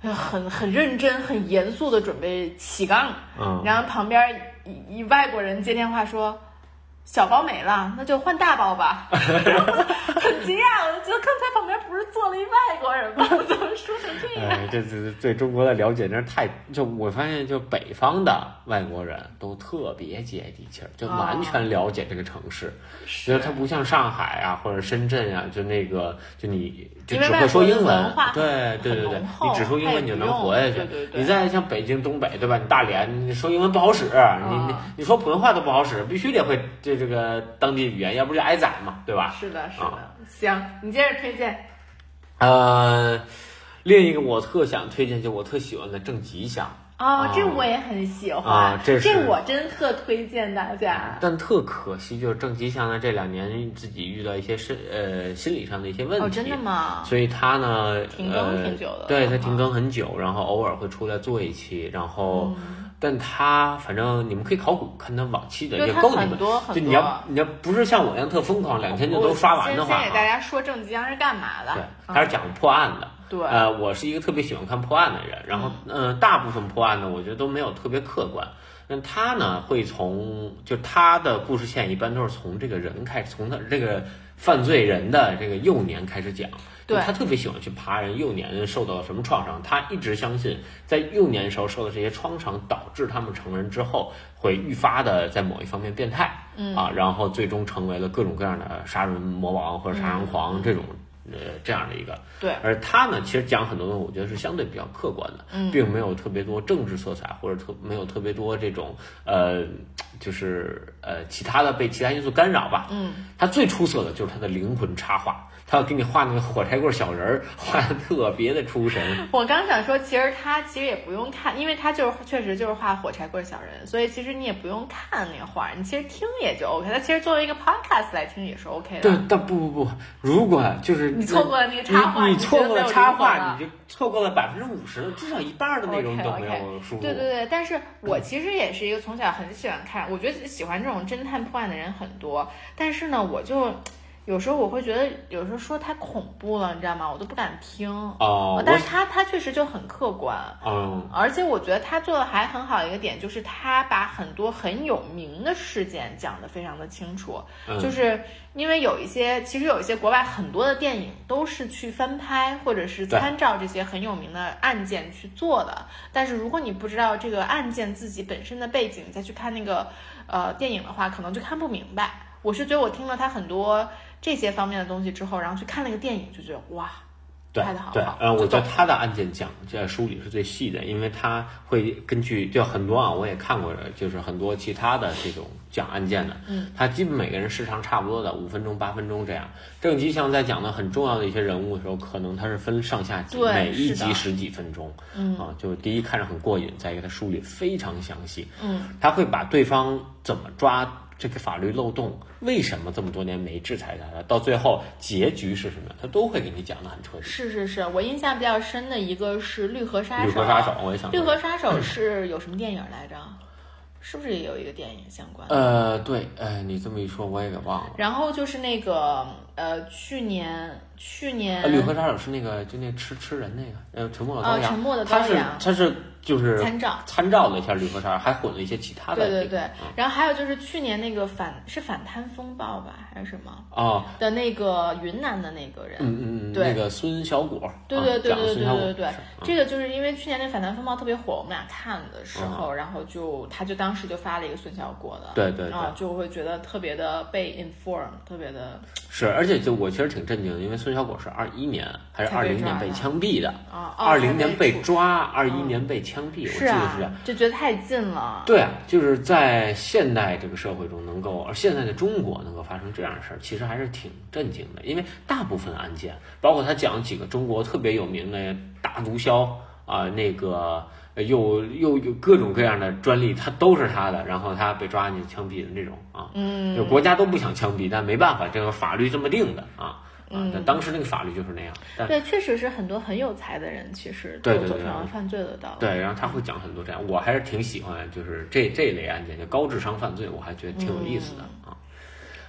呃很很认真、很严肃的准备起杠，嗯，然后旁边一一外国人接电话说：“小包没了，那就换大包吧。” [LAUGHS] 很惊讶，我就觉得刚才旁边不是做了一外国人吗？怎么说成这样？哎，这这对中国的了解真是太……就我发现，就北方的外国人都特别接地气儿，就完全了解这个城市。觉得它不像上海啊或者深圳啊，就那个就你就只会说英文文，对对对对你只说英文你就能活下去你再像北京、东北，对吧？你大连，你说英文不好使，你你啊你说普通话都不好使，必须得会这这个当地语言，要不就挨宰嘛，对吧？是的，是啊的。行，你接着推荐。呃，另一个我特想推荐，就我特喜欢的郑吉祥。哦，这我也很喜欢，啊这是这我真特推荐大家。但特可惜，就是郑吉祥呢这两年自己遇到一些身呃心理上的一些问题，哦，真的吗？所以他呢停更呃挺久的对他啊停更很久，然后偶尔会出来做一期，然后。嗯但他反正你们可以考古看他往期的，也够你们。多就你要。你要不是像我一样特疯狂，两天就都刷完的话先先给大啊，家说郑吉祥是干嘛的？对，嗯他是讲破案的。对，呃，我是一个特别喜欢看破案的人，然后嗯呃，大部分破案呢，我觉得都没有特别客观。那他呢，会从就他的故事线一般都是从这个人开始，从他这个犯罪人的这个幼年开始讲。就对。他特别喜欢去爬人幼年受到了什么创伤，他一直相信在幼年时候受的这些创伤导致他们成人之后会愈发的在某一方面变态，嗯。啊，然后最终成为了各种各样的杀人魔王或者杀人狂这种呃这样的一个。对，而他呢，其实讲很多东西，我觉得是相对比较客观的，嗯并没有特别多政治色彩，或者特没有特别多这种呃，就是呃其他的被其他因素干扰吧。嗯，他最出色的就是他的灵魂插画，他要给你画那个火柴棍小人儿，画的特别的出神。[LAUGHS] 我刚想说，其实他其实也不用看，因为他就是确实就是画火柴棍小人，所以其实你也不用看那个画，你其实听也就 OK。他其实作为一个 podcast 来听也是 OK 的。，对但不不不，如果就是你错过了那个插画你错过了插画，你就错过了百分之五十，至少一半儿的内容都没有输入。对对对，但是我其实也是一个从小很喜欢看，我觉得喜欢这种侦探破案的人很多，但是呢，我就有时候我会觉得，有时候说太恐怖了，你知道吗？我都不敢听。哦，但是他他确实就很客观，嗯而且我觉得他做的还很好的一个点，就是他把很多很有名的事件讲得非常的清楚。嗯就是因为有一些，其实有一些国外很多的电影都是去翻拍或者是参照这些很有名的案件去做的。但是如果你不知道这个案件自己本身的背景，再去看那个呃电影的话，可能就看不明白。我是觉得我听了他很多这些方面的东西之后，然后去看那个电影，就觉得哇，对拍得好好，对呃，我觉得他的案件讲这梳理是最细的，因为他会根据就很多啊，我也看过，就是很多其他的这种讲案件的，嗯，他基本每个人时长差不多的五分钟八分钟这样。郑吉祥在讲的很重要的一些人物的时候，可能他是分上下集，对每一集十几分钟，嗯。啊，就是第一看着很过瘾，再一个他梳理非常详细，嗯，他会把对方怎么抓这个法律漏洞，为什么这么多年没制裁他，到最后结局是什么，他都会给你讲的很彻底。是是是，我印象比较深的一个是《绿河杀手》。绿河杀手，我也想绿河杀手是有什么电影来着？是不是也有一个电影相关？呃，对，哎，你这么一说，我也给忘了。然后就是那个呃，去年去年呃，绿河杀手是那个，就那吃吃人那个，呃，沉默的羔呃，羊。沉默的他是他是就是参照。参照了一下绿河杀手，还混了一些其他的这个。对对对嗯，然后还有就是去年那个反是反贪风暴吧，还是什么哦，的那个云南的那个人，嗯嗯嗯，对那个孙小果，啊对对对对对对对这个就是因为去年那反贪风暴特别火，我们俩看的时候，然后就他就当时就发了一个孙小果的，对对对啊，就会觉得特别的被 inform，特别的是，而且就我其实挺震惊的，因为孙小果是二一年还是才二零年被枪毙的，啊，二零年被被抓，二一年被枪毙，我记得是这样啊。，就觉得太近了，对啊，就是在现代这个社会中，能够而现在的中国能够发生这样的事儿，其实还是挺震惊的。因为大部分案件，包括他讲几个中国特别有名的大毒枭啊、那个呃又又有各种各样的专利，他都是他的，然后他被抓进去枪毙的那种啊。嗯，就国家都不想枪毙，但没办法，这个法律这么定的啊啊。嗯但当时那个法律就是那样，但对，确实是很多很有才的人，其实都对对对走上了犯罪的道路。对，然后他会讲很多这样，我还是挺喜欢，就是这这类案件，就高智商犯罪，我还觉得挺有意思的、啊。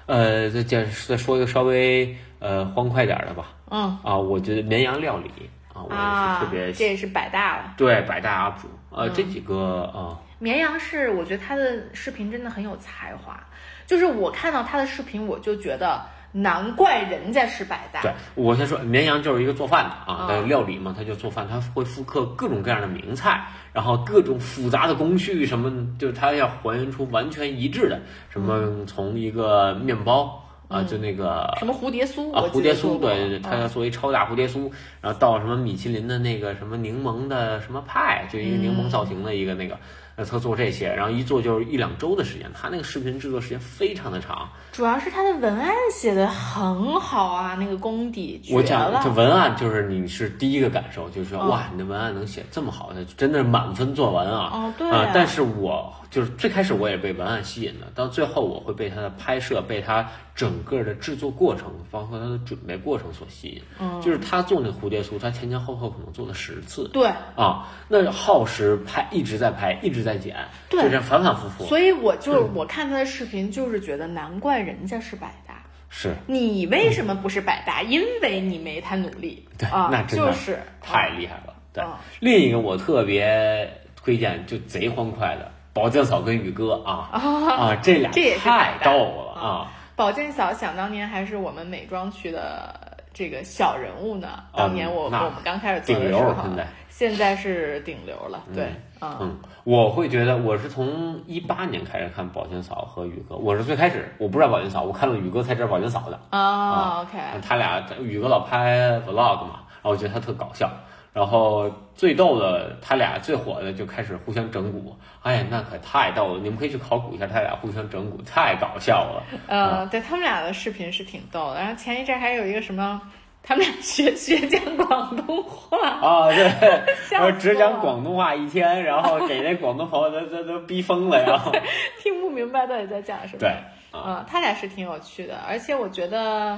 呃，再再再说一个稍微呃欢快点儿的吧，嗯啊，我觉得绵羊料理啊，我也啊是特别，这也是百大了。对百大 UP 主，呃，嗯这几个啊，绵羊是，我觉得他的视频真的很有才华，就是我看到他的视频，我就觉得难怪人家是百搭。对我先说，绵阳就是一个做饭的啊，料理嘛，他就做饭，他会复刻各种各样的名菜，然后各种复杂的工序什么，就是他要还原出完全一致的，什么从一个面包。啊，就那个什么蝴蝶酥啊，蝴蝶酥，对对对，它要做一超大蝴蝶酥，然后到什么米其林的那个什么柠檬的什么派，就一个柠檬造型的一个那个，呃，他做这些，然后一做就是一两周的时间，他那个视频制作时间非常的长。主要是他的文案写的很好啊，那个功底绝我讲这。文案就是你是第一个感受，就是说嗯哇，你的文案能写这么好，那真的是满分作文啊。哦，对啊、但是我就是最开始我也被文案吸引的，到最后我会被它的拍摄、被它整个的制作过程，包括它的准备过程所吸引。嗯就是他做那蝴蝶酥，他前前后后可能做了十次对，啊，那耗时拍一直在拍，一直在剪，对就这样反反复复。所以我就是我看他的视频，就是觉得难怪人家是百搭。是你为什么不是百搭？因为你没他努力。对啊，那真的就是太厉害了。对嗯，另一个我特别推荐，就贼欢快的宝剑嫂跟宇哥啊啊，这俩这也是太逗了啊！宝剑嫂想当年还是我们美妆区的这个小人物呢。当年我、嗯我们刚开始做的顶时候，流现在现在是顶流了。对，嗯嗯，我会觉得我是从一八年开始看宝剑嫂和宇哥，我是最开始我不知道宝剑嫂，我看了宇哥才知道宝剑嫂的。啊，OK，他俩宇哥老拍 vlog 嘛，然后我觉得他特搞笑。然后最逗的，他俩最火的就开始互相整蛊，哎呀，那可太逗了！你们可以去考古一下，他俩互相整蛊，太搞笑了。呃，对他们俩的视频是挺逗的。然后前一阵还有一个什么，他们俩学学讲广东话，啊，对，[LAUGHS] 笑然后只讲广东话一天，然后给那广东朋友都都都逼疯了，然后 [LAUGHS] 听不明白到底在讲什么。对，嗯，他俩是挺有趣的，而且我觉得，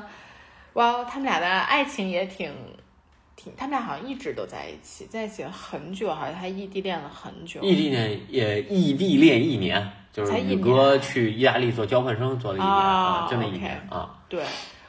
哇，他们俩的爱情也挺挺，他们俩好像一直都在一起，在一起了很久，好像还异地恋了很久。异地恋也异地恋一年，就是一宇哥去意大利做交换生做了一年就那一年啊，对，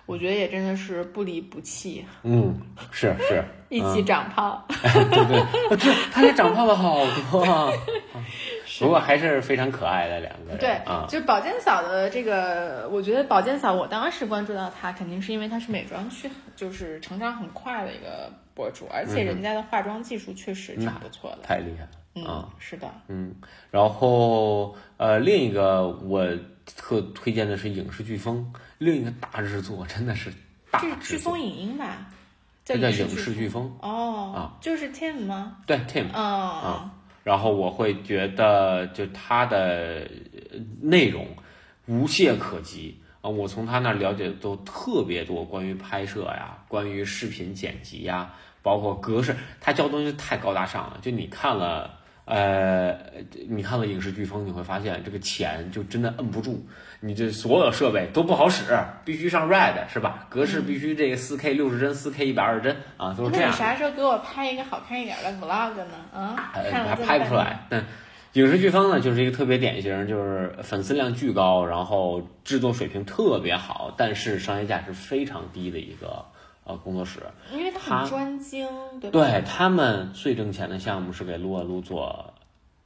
我觉得也真的是不离不弃，嗯，是是，[LAUGHS] 一起长胖。对 [LAUGHS] 对，他这他也长胖了好多啊，[LAUGHS] 不过还是非常可爱的两个人，对，啊，就是宝剑嫂的这个，我觉得宝剑嫂，我当时关注到她，肯定是因为她是美妆区，就是成长很快的一个博主，而且人家的化妆技术确实挺不错的。太厉害了。嗯啊，是的，嗯，然后呃，另一个我特推荐的是影视飓风，另一个大制作真的是大飓风，影音吧？这叫影影视飓风，哦，啊就是 Tim 吗？对 Tim，嗯，啊然后我会觉得就他的内容无懈可击啊，我从他那儿了解的都特别多，关于拍摄呀，关于视频剪辑呀，包括格式，他教的东西太高大上了，就你看了。呃，你看了影视飓风，你会发现这个钱就真的摁不住，你这所有设备都不好使，必须上 Red 是吧？格式必须这个四 K 六十帧、四 K 一百二十帧啊，都是这样。那你啥时候给我拍一个好看一点的 vlog 呢？啊，还。拍不出来。但影视飓风呢，就是一个特别典型，就是粉丝量巨高，然后制作水平特别好，但是商业价值非常低的一个呃工作室。因为他他很专精，对吧？对他们最挣钱的项目是给撸啊撸做，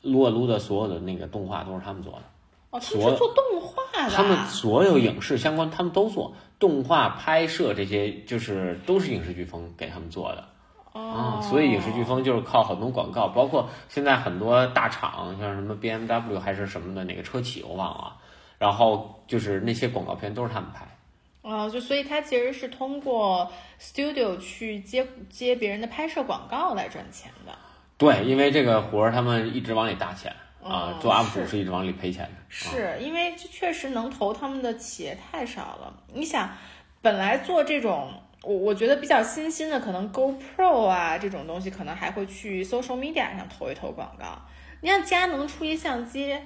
撸啊撸的所有的那个动画都是他们做的。哦，他们是做动画的啊。他们所有影视相关，他们都做动画拍摄这些，就是都是影视飓风给他们做的。哦啊，，所以影视飓风就是靠很多广告，包括现在很多大厂，像什么 BMW 还是什么的哪个车企我忘了，然后就是那些广告片都是他们拍。哦，就所以他其实是通过 studio 去接接别人的拍摄广告来赚钱的。对，因为这个活儿他们一直往里搭钱啊，嗯做 UP 主是是一直往里赔钱的。是因为这确实能投他们的企业太少了。你想，本来做这种，我我觉得比较新兴的，可能 GoPro 啊这种东西，可能还会去 social media 上投一投广告。你像佳能出一相机，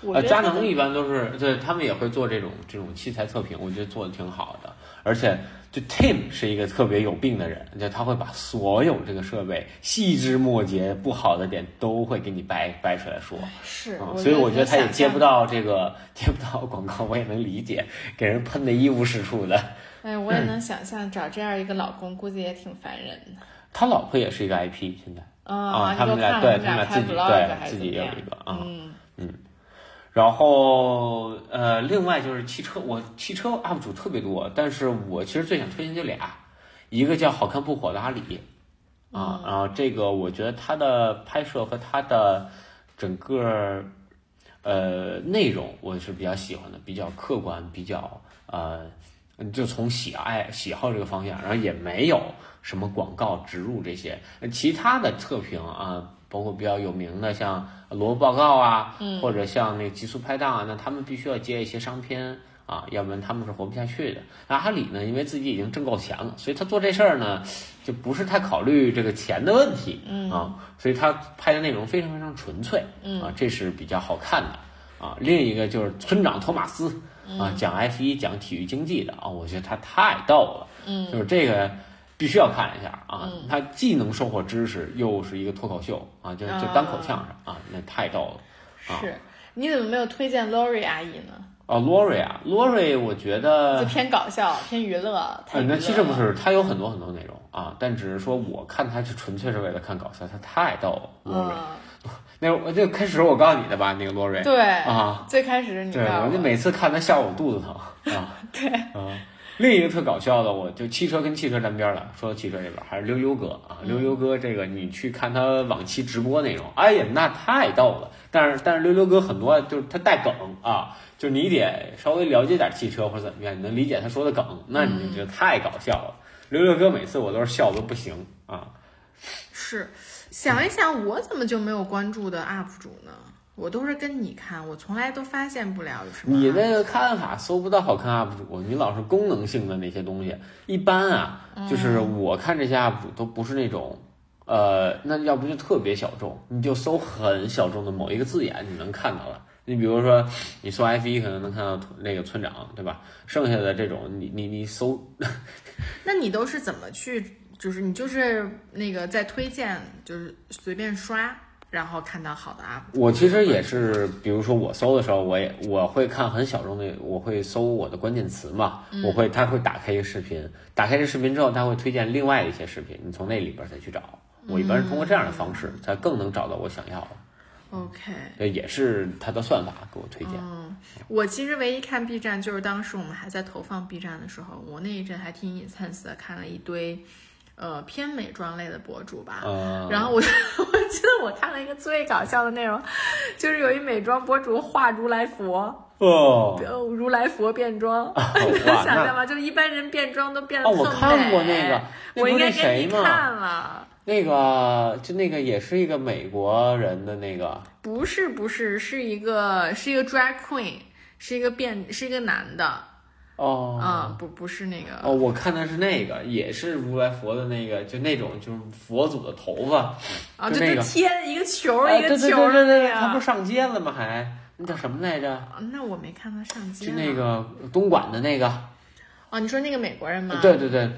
我呃，觉得佳能一般都是对他们也会做这种这种器材测评，我觉得做的挺好的。而且就 Tim 是一个特别有病的人，就他会把所有这个设备细枝末节不好的点都会给你掰掰出来说。是，所以我觉得他也接不。到这个接不到广告，我也能理解，给人喷的一无是处的。哎，我也能想象找这样一个老公，估计也挺烦人的。他老婆也是一个 IP，现在啊，他们俩对他们俩自己对自己也有一个啊。嗯，然后呃，另外就是汽车，我汽车 UP 主特别多，但是我其实最想推荐就俩，一个叫好看不火的阿里啊，然后这个我觉得他的拍摄和他的整个呃内容我是比较喜欢的，比较客观，比较呃就从喜爱喜好这个方向，然后也没有什么广告植入这些。其他的测评啊，包括比较有名的像萝卜报告啊，或者像那个极速拍档啊，那他们必须要接一些商片啊，要不然他们是活不下去的。那阿里呢，因为自己已经挣够钱了，所以他做这事儿呢，就不是太考虑这个钱的问题啊，所以他拍的内容非常非常纯粹啊，这是比较好看的啊。另一个就是村长托马斯。啊，讲 F 一讲体育经济的啊，我觉得他太逗了，嗯，就是这个必须要看一下啊，他既能收获知识，又是一个脱口秀啊，就就单口相声啊，那太逗了。是，你怎么没有推荐 Lori 阿姨呢？哦，Lori 啊，Lori，我觉得就偏搞笑，偏娱乐。嗯，那其实不是，他有很多很多内容啊，但只是说我看他是纯粹是为了看搞笑，他太逗了，Lori。那我就开始我告诉你的吧，那个 Lori。对啊，最开始你对，我就每次看他笑，我肚子疼 [LAUGHS] 啊。对啊，另一个特搞笑的，我就汽车跟汽车沾边了。说到汽车这边，还是溜溜哥啊，溜溜哥这个你去看他往期直播内容，哎呀，那太逗了。但是但是溜溜哥很多就是他带梗啊，就是你得稍微了解点汽车或者怎么样，你能理解他说的梗，那你就太搞笑了。溜溜哥每次我都是笑的不行啊。是。想一想，我怎么就没有关注的 UP 主呢？我都是跟你看，我从来都发现不了有什么。你那个看法搜不到好看 UP 主，你老是功能性的那些东西。一般啊，就是我看这些 UP 主都不是那种，呃，那要不就特别小众，你就搜很小众的某一个字眼，你能看到了。你比如说，你搜 F 一可能能看到那个村长，对吧？剩下的这种，你你你搜，[LAUGHS] 那你都是怎么去？就是你就是那个在推荐，就是随便刷，然后看到好的 UP。我其实也是，比如说我搜的时候，我也我会看很小众的，我会搜我的关键词嘛，我会他会打开一个视频，打开这视频之后，他会推荐另外一些视频，你从那里边再去找。我一般是通过这样的方式，才更能找到我想要的。OK，也是他的算法给我推荐。嗯，我其实唯一看 B 站，就是当时我们还在投放 B 站的时候，我那一阵还挺 intense 的，看了一堆。呃，偏美妆类的博主吧，然后我 [LAUGHS] 我记得我看了一个最搞笑的内容，就是有一美妆博主画如来佛。哦，如来佛变装，[LAUGHS] 你能想象吗？就一般人变装都变得哦，我看过那个，我应该给你看了，那个就那个也是一个美国人的那个，不是不是，是一个是一个 drag queen，是一个变是一个男的。哦，啊，不，不是那个哦，我看的是那个，也是如来佛的那个，就那种，就是佛祖的头发，啊，就那个贴一个球，一个球的那个，他不是上街了吗？还那叫什么来着？那我没看他上街，就那个东莞的那个，哦，你说那个美国人吗？对对对。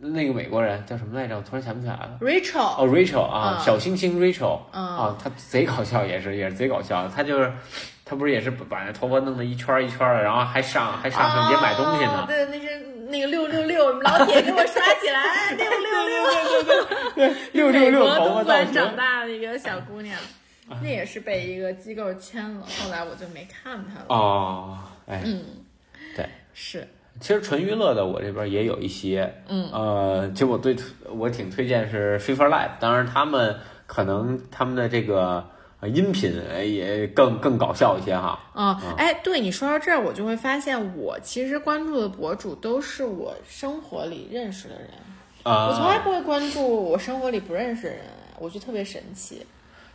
那个美国人叫什么来着？我突然想不起来了。Rachel 哦，Rachel 啊，小星星 Rachel 啊，他贼搞笑，也是也是贼搞笑。他就是他不是也是把那头发弄得一圈一圈的，然后还上还上上街买东西呢。对，那是那个六六六，老铁给我刷起来，六六六，对对对，六六六头发造型。长大的一个小姑娘，那也是被一个机构签了，后来我就没看她了。哦，哎，嗯，对，是。其实纯娱乐的，我这边也有一些，嗯，呃，就我对我挺推荐是 FIFA Live，当然他们可能他们的这个音频也更更搞笑一些哈。嗯，哎，对你说到这儿，我就会发现我其实关注的博主都是我生活里认识的人，啊，我从来不会关注我生活里不认识的人，我觉得特别神奇。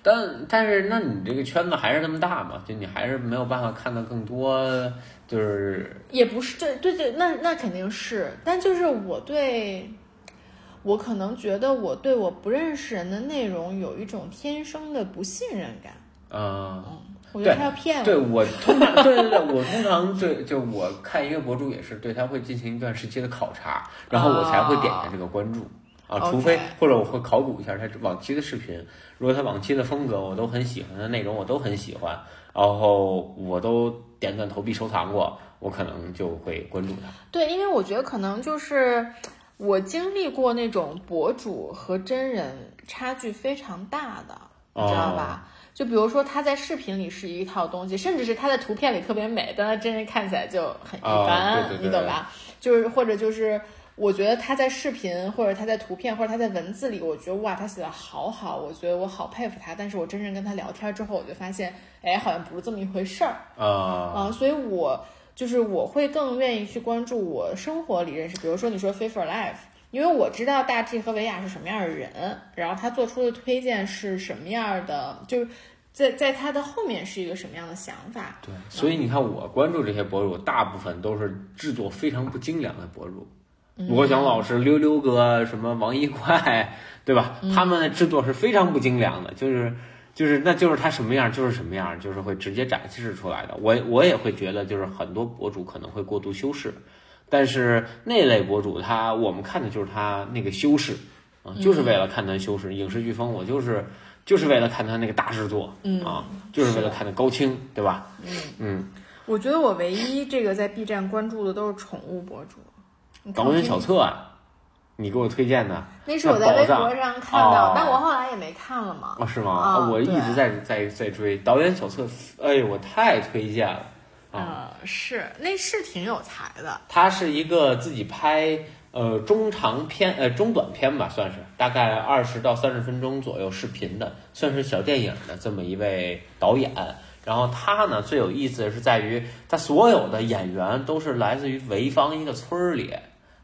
但但是，那你这个圈子还是那么大嘛？就你还是没有办法看到更多。就是也不是对对对，那那肯定是，但就是我对，我可能觉得我对我不认识人的内容有一种天生的不信任感。嗯，我觉得他要骗我。对我通常对对对，我通常对就我看一个博主也是对他会进行一段时期的考察，然后我才会点开这个关注啊，除非或者我会考古一下他往期的视频，如果他往期的风格我都很喜欢的内容我都很喜欢，然后我都。点赞投币收藏过，我可能就会关注他。对，因为我觉得可能就是我经历过那种博主和真人差距非常大的，你知道吧？就比如说他在视频里是一套东西，甚至是他在图片里特别美，但他真人看起来就很一般，你懂吧？就是或者就是。我觉得他在视频，或者他在图片，或者他在文字里，我觉得哇，他写的好好，我觉得我好佩服他。但是我真正跟他聊天之后，我就发现，哎，好像不是这么一回事儿啊啊！所以我就是我会更愿意去关注我生活里认识，比如说你说 Fit for Life，因为我知道大 G 和维亚是什么样的人，然后他做出的推荐是什么样的，就是在在他的后面是一个什么样的想法。对，所以你看我关注这些博主，大部分都是制作非常不精良的博主。罗翔老师、溜溜哥、什么王一快，对吧？他们的制作是非常不精良的，就是就是那就是他什么样就是什么样，就是会直接展示出来的。我我也会觉得，就是很多博主可能会过度修饰，但是那类博主他我们看的就是他那个修饰啊，就是为了看他修饰。影视飓风我就是就是为了看他那个大制作啊，就是为了看他高清，对吧？嗯嗯，我觉得我唯一这个在 B 站关注的都是宠物博主。导演小册啊，你给我推荐的？那是我在微博上看到，哦但我后来也没看了嘛。哦，是吗？啊我一直在在在追导演小册，哎呦，我太推荐了啊！呃，是，那是挺有才的。他是一个自己拍呃中长片呃中短片吧，算是大概二十到三十分钟左右视频的，算是小电影的这么一位导演。然后他呢最有意思的是在于，他所有的演员都是来自于潍坊一个村儿里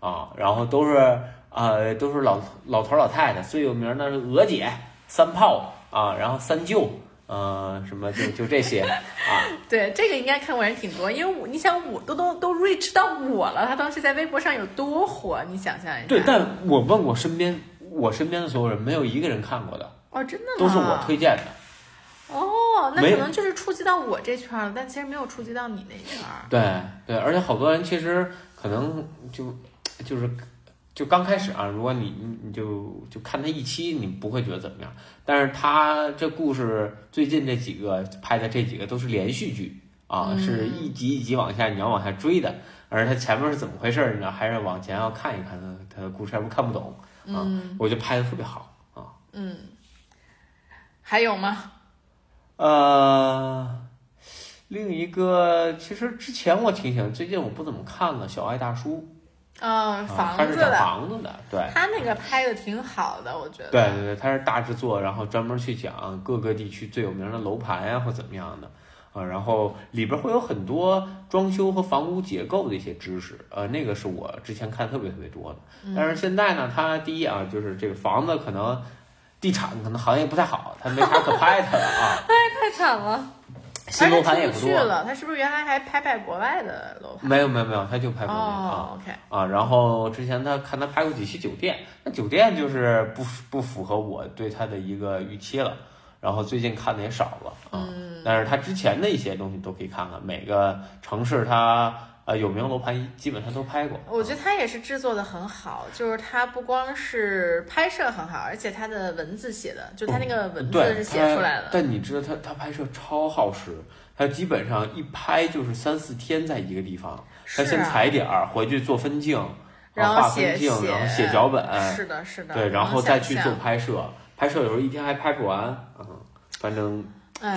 啊，然后都是呃都是老老头儿老太太，最有名的是娥姐、三炮啊，然后三舅。呃，什么就就这些啊，[LAUGHS] 对，这个应该看过人挺多，因为我你想我都都都 reach 到我了，他当时在微博上有多火，你想象一下。对，但我问过身边我身边的所有人，没有一个人看过的，哦，真的吗？都是我推荐的。哦，那可能就是触及到我这圈儿了，但其实没有触及到你那圈儿。对对，而且好多人其实可能就就是就刚开始啊，如果你你你就就看他一期，你不会觉得怎么样。但是他这故事最近这几个拍的这几个都是连续剧啊，嗯是一集一集往下你要往下追的，而他前面是怎么回事儿呢？还是往前要看一看呢？他的故事要不看不懂啊，嗯我觉得拍的特别好啊。嗯，还有吗？呃，另一个其实之前我挺喜欢，最近我不怎么看了《小爱大叔》嗯，房子的，房子的，对。他那个拍的挺好的，我觉得。对对对，他是大制作，然后专门去讲各个地区最有名的楼盘呀、或怎么样的，啊，然后里边会有很多装修和房屋结构的一些知识，呃，那个是我之前看特别特别多的。但是现在呢，它第一啊，就是这个房子可能地产可能行业不太好，他没啥可拍的了啊，[LAUGHS] 哎太惨了，新楼盘也不多。了。他是不是原来还拍拍国外的楼盘？没有没有没有，他就拍国内啊。哦，OK，啊，然后之前他看他拍过几期酒店，那酒店就是不不符合我对他的一个预期了，然后最近看的也少了啊。嗯，但是他之前的一些东西都可以看看，每个城市他呃有名楼盘基本上都拍过。我觉得他也是制作的很好，就是他不光是拍摄很好，而且他的文字写的，就他那个文字是写出来的。他但你知道他他拍摄超耗时，他基本上一拍就是三四天在一个地方，他先踩点儿，回去做分镜，然后画写分镜，写然后写脚本，是的，是的。对，然后再去做。拍摄，拍摄有时候一天还拍不完，嗯，反正哎，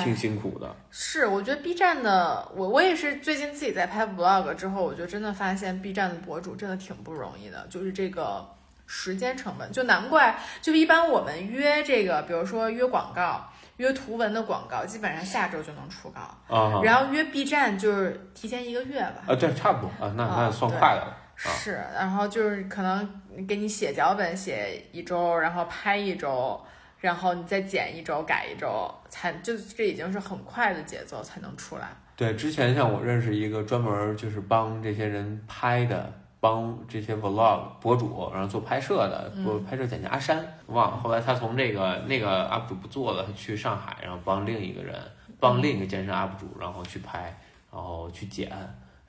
挺辛苦的。是，我觉得 B 站的我我也是最近自己在拍 vlog 之后，我就真的发现 B 站的博主真的挺不容易的，就是这个时间成本，就难怪就一般我们约这个，比如说约广告。约图文的广告，基本上下周就能出稿，啊然后约 B 站就是提前一个月吧。啊，对，差不多啊，那那算快的了。啊是，然后就是可能给你写脚本写一周，然后拍一周，然后你再剪一周改一周，才就这已经是很快的节奏才能出来。对，之前像我认识一个专门就是帮这些人拍的，帮这些 vlog 博主，然后做拍摄的，嗯做拍摄剪辑阿山，忘了。后来他从这个那个 UP 主不做了，他去上海，然后帮另一个人，帮另一个健身 UP 主，然后去拍，然后去剪，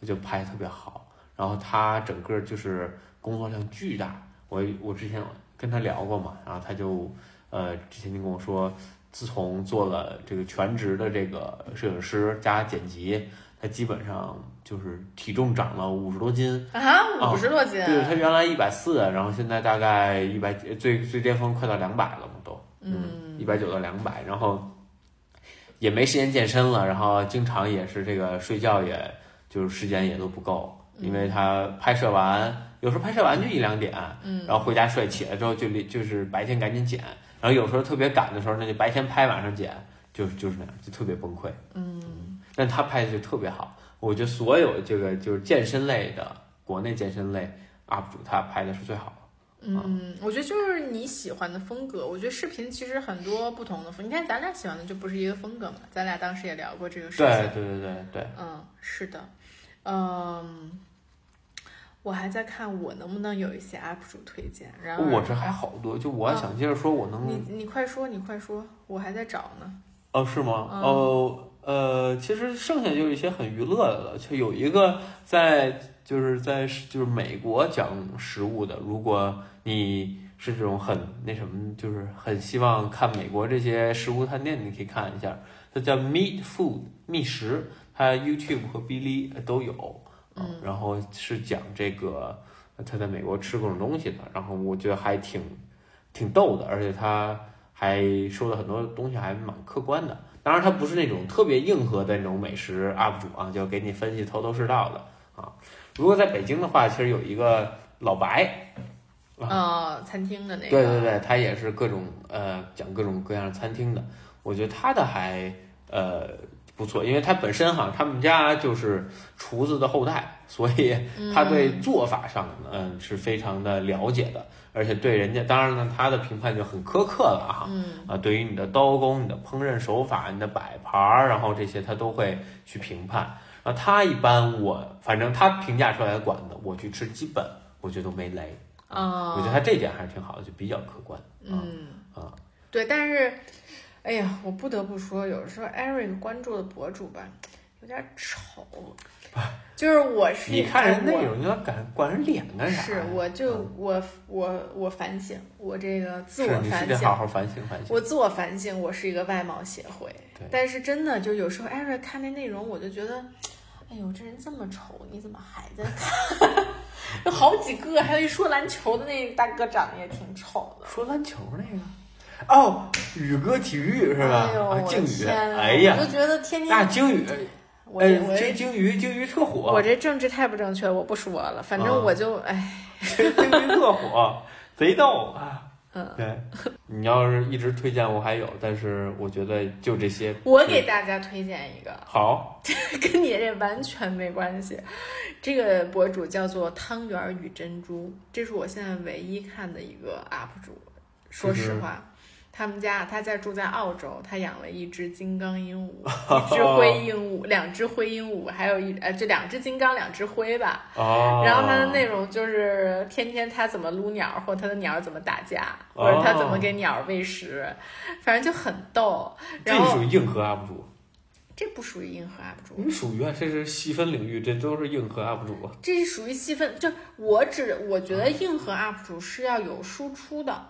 他就拍特别好。然后他整个就是工作量巨大，我我之前跟他聊过嘛，然后他就呃之前您跟我说，自从做了这个全职的这个摄影师加剪辑，他基本上就是体重长了五十多斤。啊，五十多斤，对他原来一百四，然后现在大概一百，最最巅峰快到两百了嘛都，嗯，一百九到两百，然后也没时间健身了，然后经常也是这个睡觉也就是时间也都不够，因为他拍摄完，有时候拍摄完就一两点，嗯，然后回家睡，起来之后就就是白天赶紧剪，然后有时候特别赶的时候，那就白天拍晚上剪，就是就是那样，就特别崩溃。嗯，但他拍的就特别好。我觉得所有这个就是健身类的，国内健身类 UP 主，他拍的是最好的。嗯，我觉得就是你喜欢的风格。我觉得视频其实很多不同的风，你看咱俩喜欢的就不是一个风格嘛。咱俩当时也聊过这个事情。对对对对对。嗯，是的，嗯，我还在看我能不能有一些 UP 主推荐。然后我这还好多，就我想接着说，我能。你你快说，你快说，我还在找呢。哦，是吗？哦，呃，其实剩下就是一些很娱乐的了。就有一个在，就是在就是美国讲食物的。如果你是这种很那什么，就是很希望看美国这些食物探店，你可以看一下。它叫 Meat Food 觅食，它 YouTube 和哔哩都有。嗯。然后是讲这个他在美国吃各种东西的，然后我觉得还挺挺逗的，而且他。还说的很多东西还蛮客观的，当然他不是那种特别硬核的那种美食 UP 主啊，就给你分析头头是道的啊。如果在北京的话，其实有一个老白，啊，餐厅的那个，对对对，他也是各种呃讲各种各样餐厅的，我觉得他的还呃不错，因为他本身哈，他们家就是厨子的后代，所以他对做法上嗯是非常的了解的。而且对人家，当然呢，他的评判就很苛刻了哈。嗯啊，对于你的刀工、你的烹饪手法、你的摆盘儿，然后这些他都会去评判。啊，他一般我反正他评价出来的馆子，我去吃基本我觉得都没雷。啊，我觉得他这点还是挺好的，就比较客观。嗯啊，对，但是，哎呀，我不得不说，有时候 Eric 关注的博主吧，有点丑。就是我是你看人内容，你要敢管人脸干啥？是，我就我我我反省，我这个自我反省，好好反省反省。我自我反省，我是一个外貌协会。但是真的，就有时候 Eric 看那内容，我就觉得，哎呦，这人这么丑，你怎么还在看？[LAUGHS] 有好几个，还有一说篮球的那大哥长得也挺丑的。说篮球那个？哦，宇哥体育是吧？哎呦，鲸鱼，哎呀，我就觉得天天。那鲸鱼。哎，这鲸鱼，鲸鱼特火。我这政治太不正确，我不说了。反正我就哎，[LAUGHS] 鲸鱼特火，贼逗啊。嗯，对。[LAUGHS] 你要是一直推荐，我还有，但是我觉得就这些。我给大家推荐一个。好。[LAUGHS] 跟你这完全没关系。这个博主叫做汤圆与珍珠，这是我现在唯一看的一个 UP 主。说实话。他们家他在住在澳洲，他养了一只金刚鹦鹉，[LAUGHS] 一只灰鹦鹉，两只灰鹦鹉，还有一呃，就两只金刚，两只灰吧。哦。然后他的内容就是天天他怎么撸鸟，或者他的鸟怎么打架，或者他怎么给鸟喂食，反正就很逗。这属于硬核 UP 主。这不属于硬核 UP 主。你属于啊，这是细分领域，这都是硬核 UP 主。这是属于细分，就我只我觉得硬核 UP 主是要有输出的。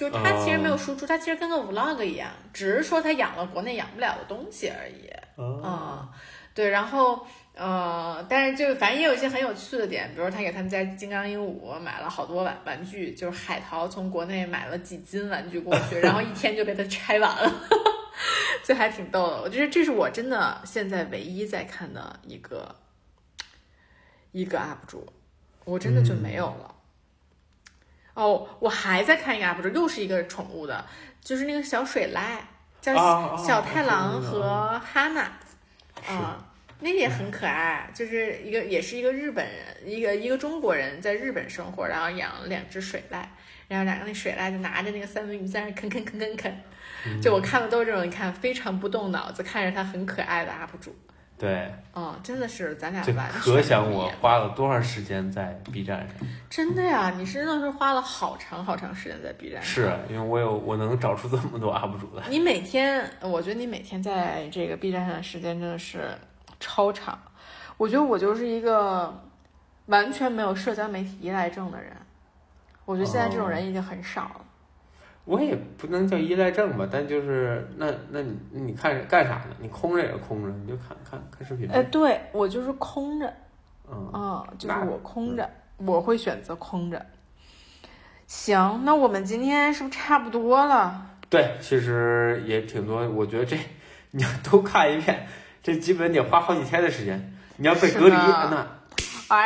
就是他其实没有输出，他其实跟个 vlog 一样，只是说他养了国内养不了的东西而已。嗯，对，然后呃，但是就反正也有一些很有趣的点，比如他给他们家金刚鹦鹉买了好多玩玩具，就是海淘从国内买了几斤玩具过去，然后一天就被他拆完了，[LAUGHS] 就还挺逗的。我觉得这是我真的现在唯一在看的一个一个 UP 主，我真的就没有了。哦，我还在看一个 UP 主，又是一个宠物的，就是那个小水濑，叫小太郎和哈娜，啊，那也很可爱，就是一个也是一个日本人，一个一个中国人在日本生活，然后养了两只水濑，然后两个那水濑就拿着那个三文鱼在那啃啃啃啃啃，就我看的都是这种，你看非常不动脑子，看着它很可爱的 UP 主。对，嗯，真的是咱俩完全可想我花了多长时间在 B 站上。真的呀，你真的是花了好长好长时间在 B 站上。是因为我有我能找出这么多 UP 主来。你每天，我觉得你每天在这个 B 站上的时间真的是超长。我觉得我就是一个完全没有社交媒体依赖症的人。我觉得现在这种人已经很少了。我也不能叫依赖症吧，但就是那那你你看干啥呢？你空着也是空着，你就看看看视频。哎，对我就是空着，嗯就是我空着，我会选择空着。行，那我们今天是不是差不多了？对，其实也挺多。我觉得这你要都看一遍，这基本得花好几天的时间。你要被隔离那。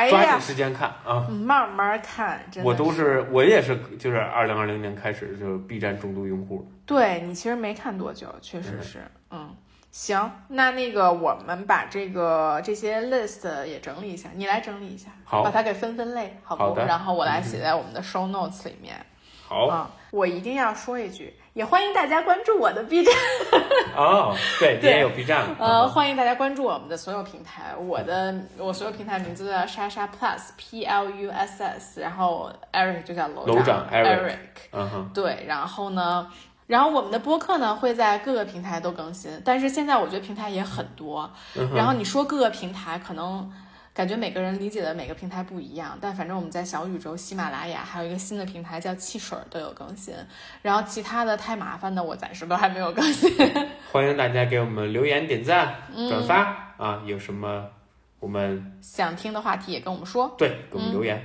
抓紧时间看啊，慢慢看。真的我都是，我也是，就是二零二零年开始就 B 站重度用户。对你其实没看多久，确实是，嗯。行，那那个我们把这个这些 list 也整理一下，你来整理一下，好把它给分分类，好不？好的然后我来写在我们的 show notes 里面。好啊、我一定要说一句，也欢迎大家关注我的 B 站。哦，对，也有 B 站，呃，嗯。欢迎大家关注我们的所有平台，我的我所有平台名字都叫莎莎 Plus P L U S S，然后 Eric 就叫楼楼长 Eric 嗯哼，对，然后呢，然后我们的播客呢会在各个平台都更新，但是现在我觉得平台也很多，嗯然后你说各个平台可能。感觉每个人理解的每个平台不一样，但反正我们在小宇宙、喜马拉雅还有一个新的平台叫汽水儿都有更新，然后其他的太麻烦的我暂时都还没有更新。[LAUGHS] 欢迎大家给我们留言、点赞、嗯转发啊！有什么我们想听的话题也跟我们说。对给我们留言。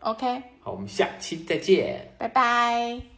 OK，好，我们下期再见。拜拜。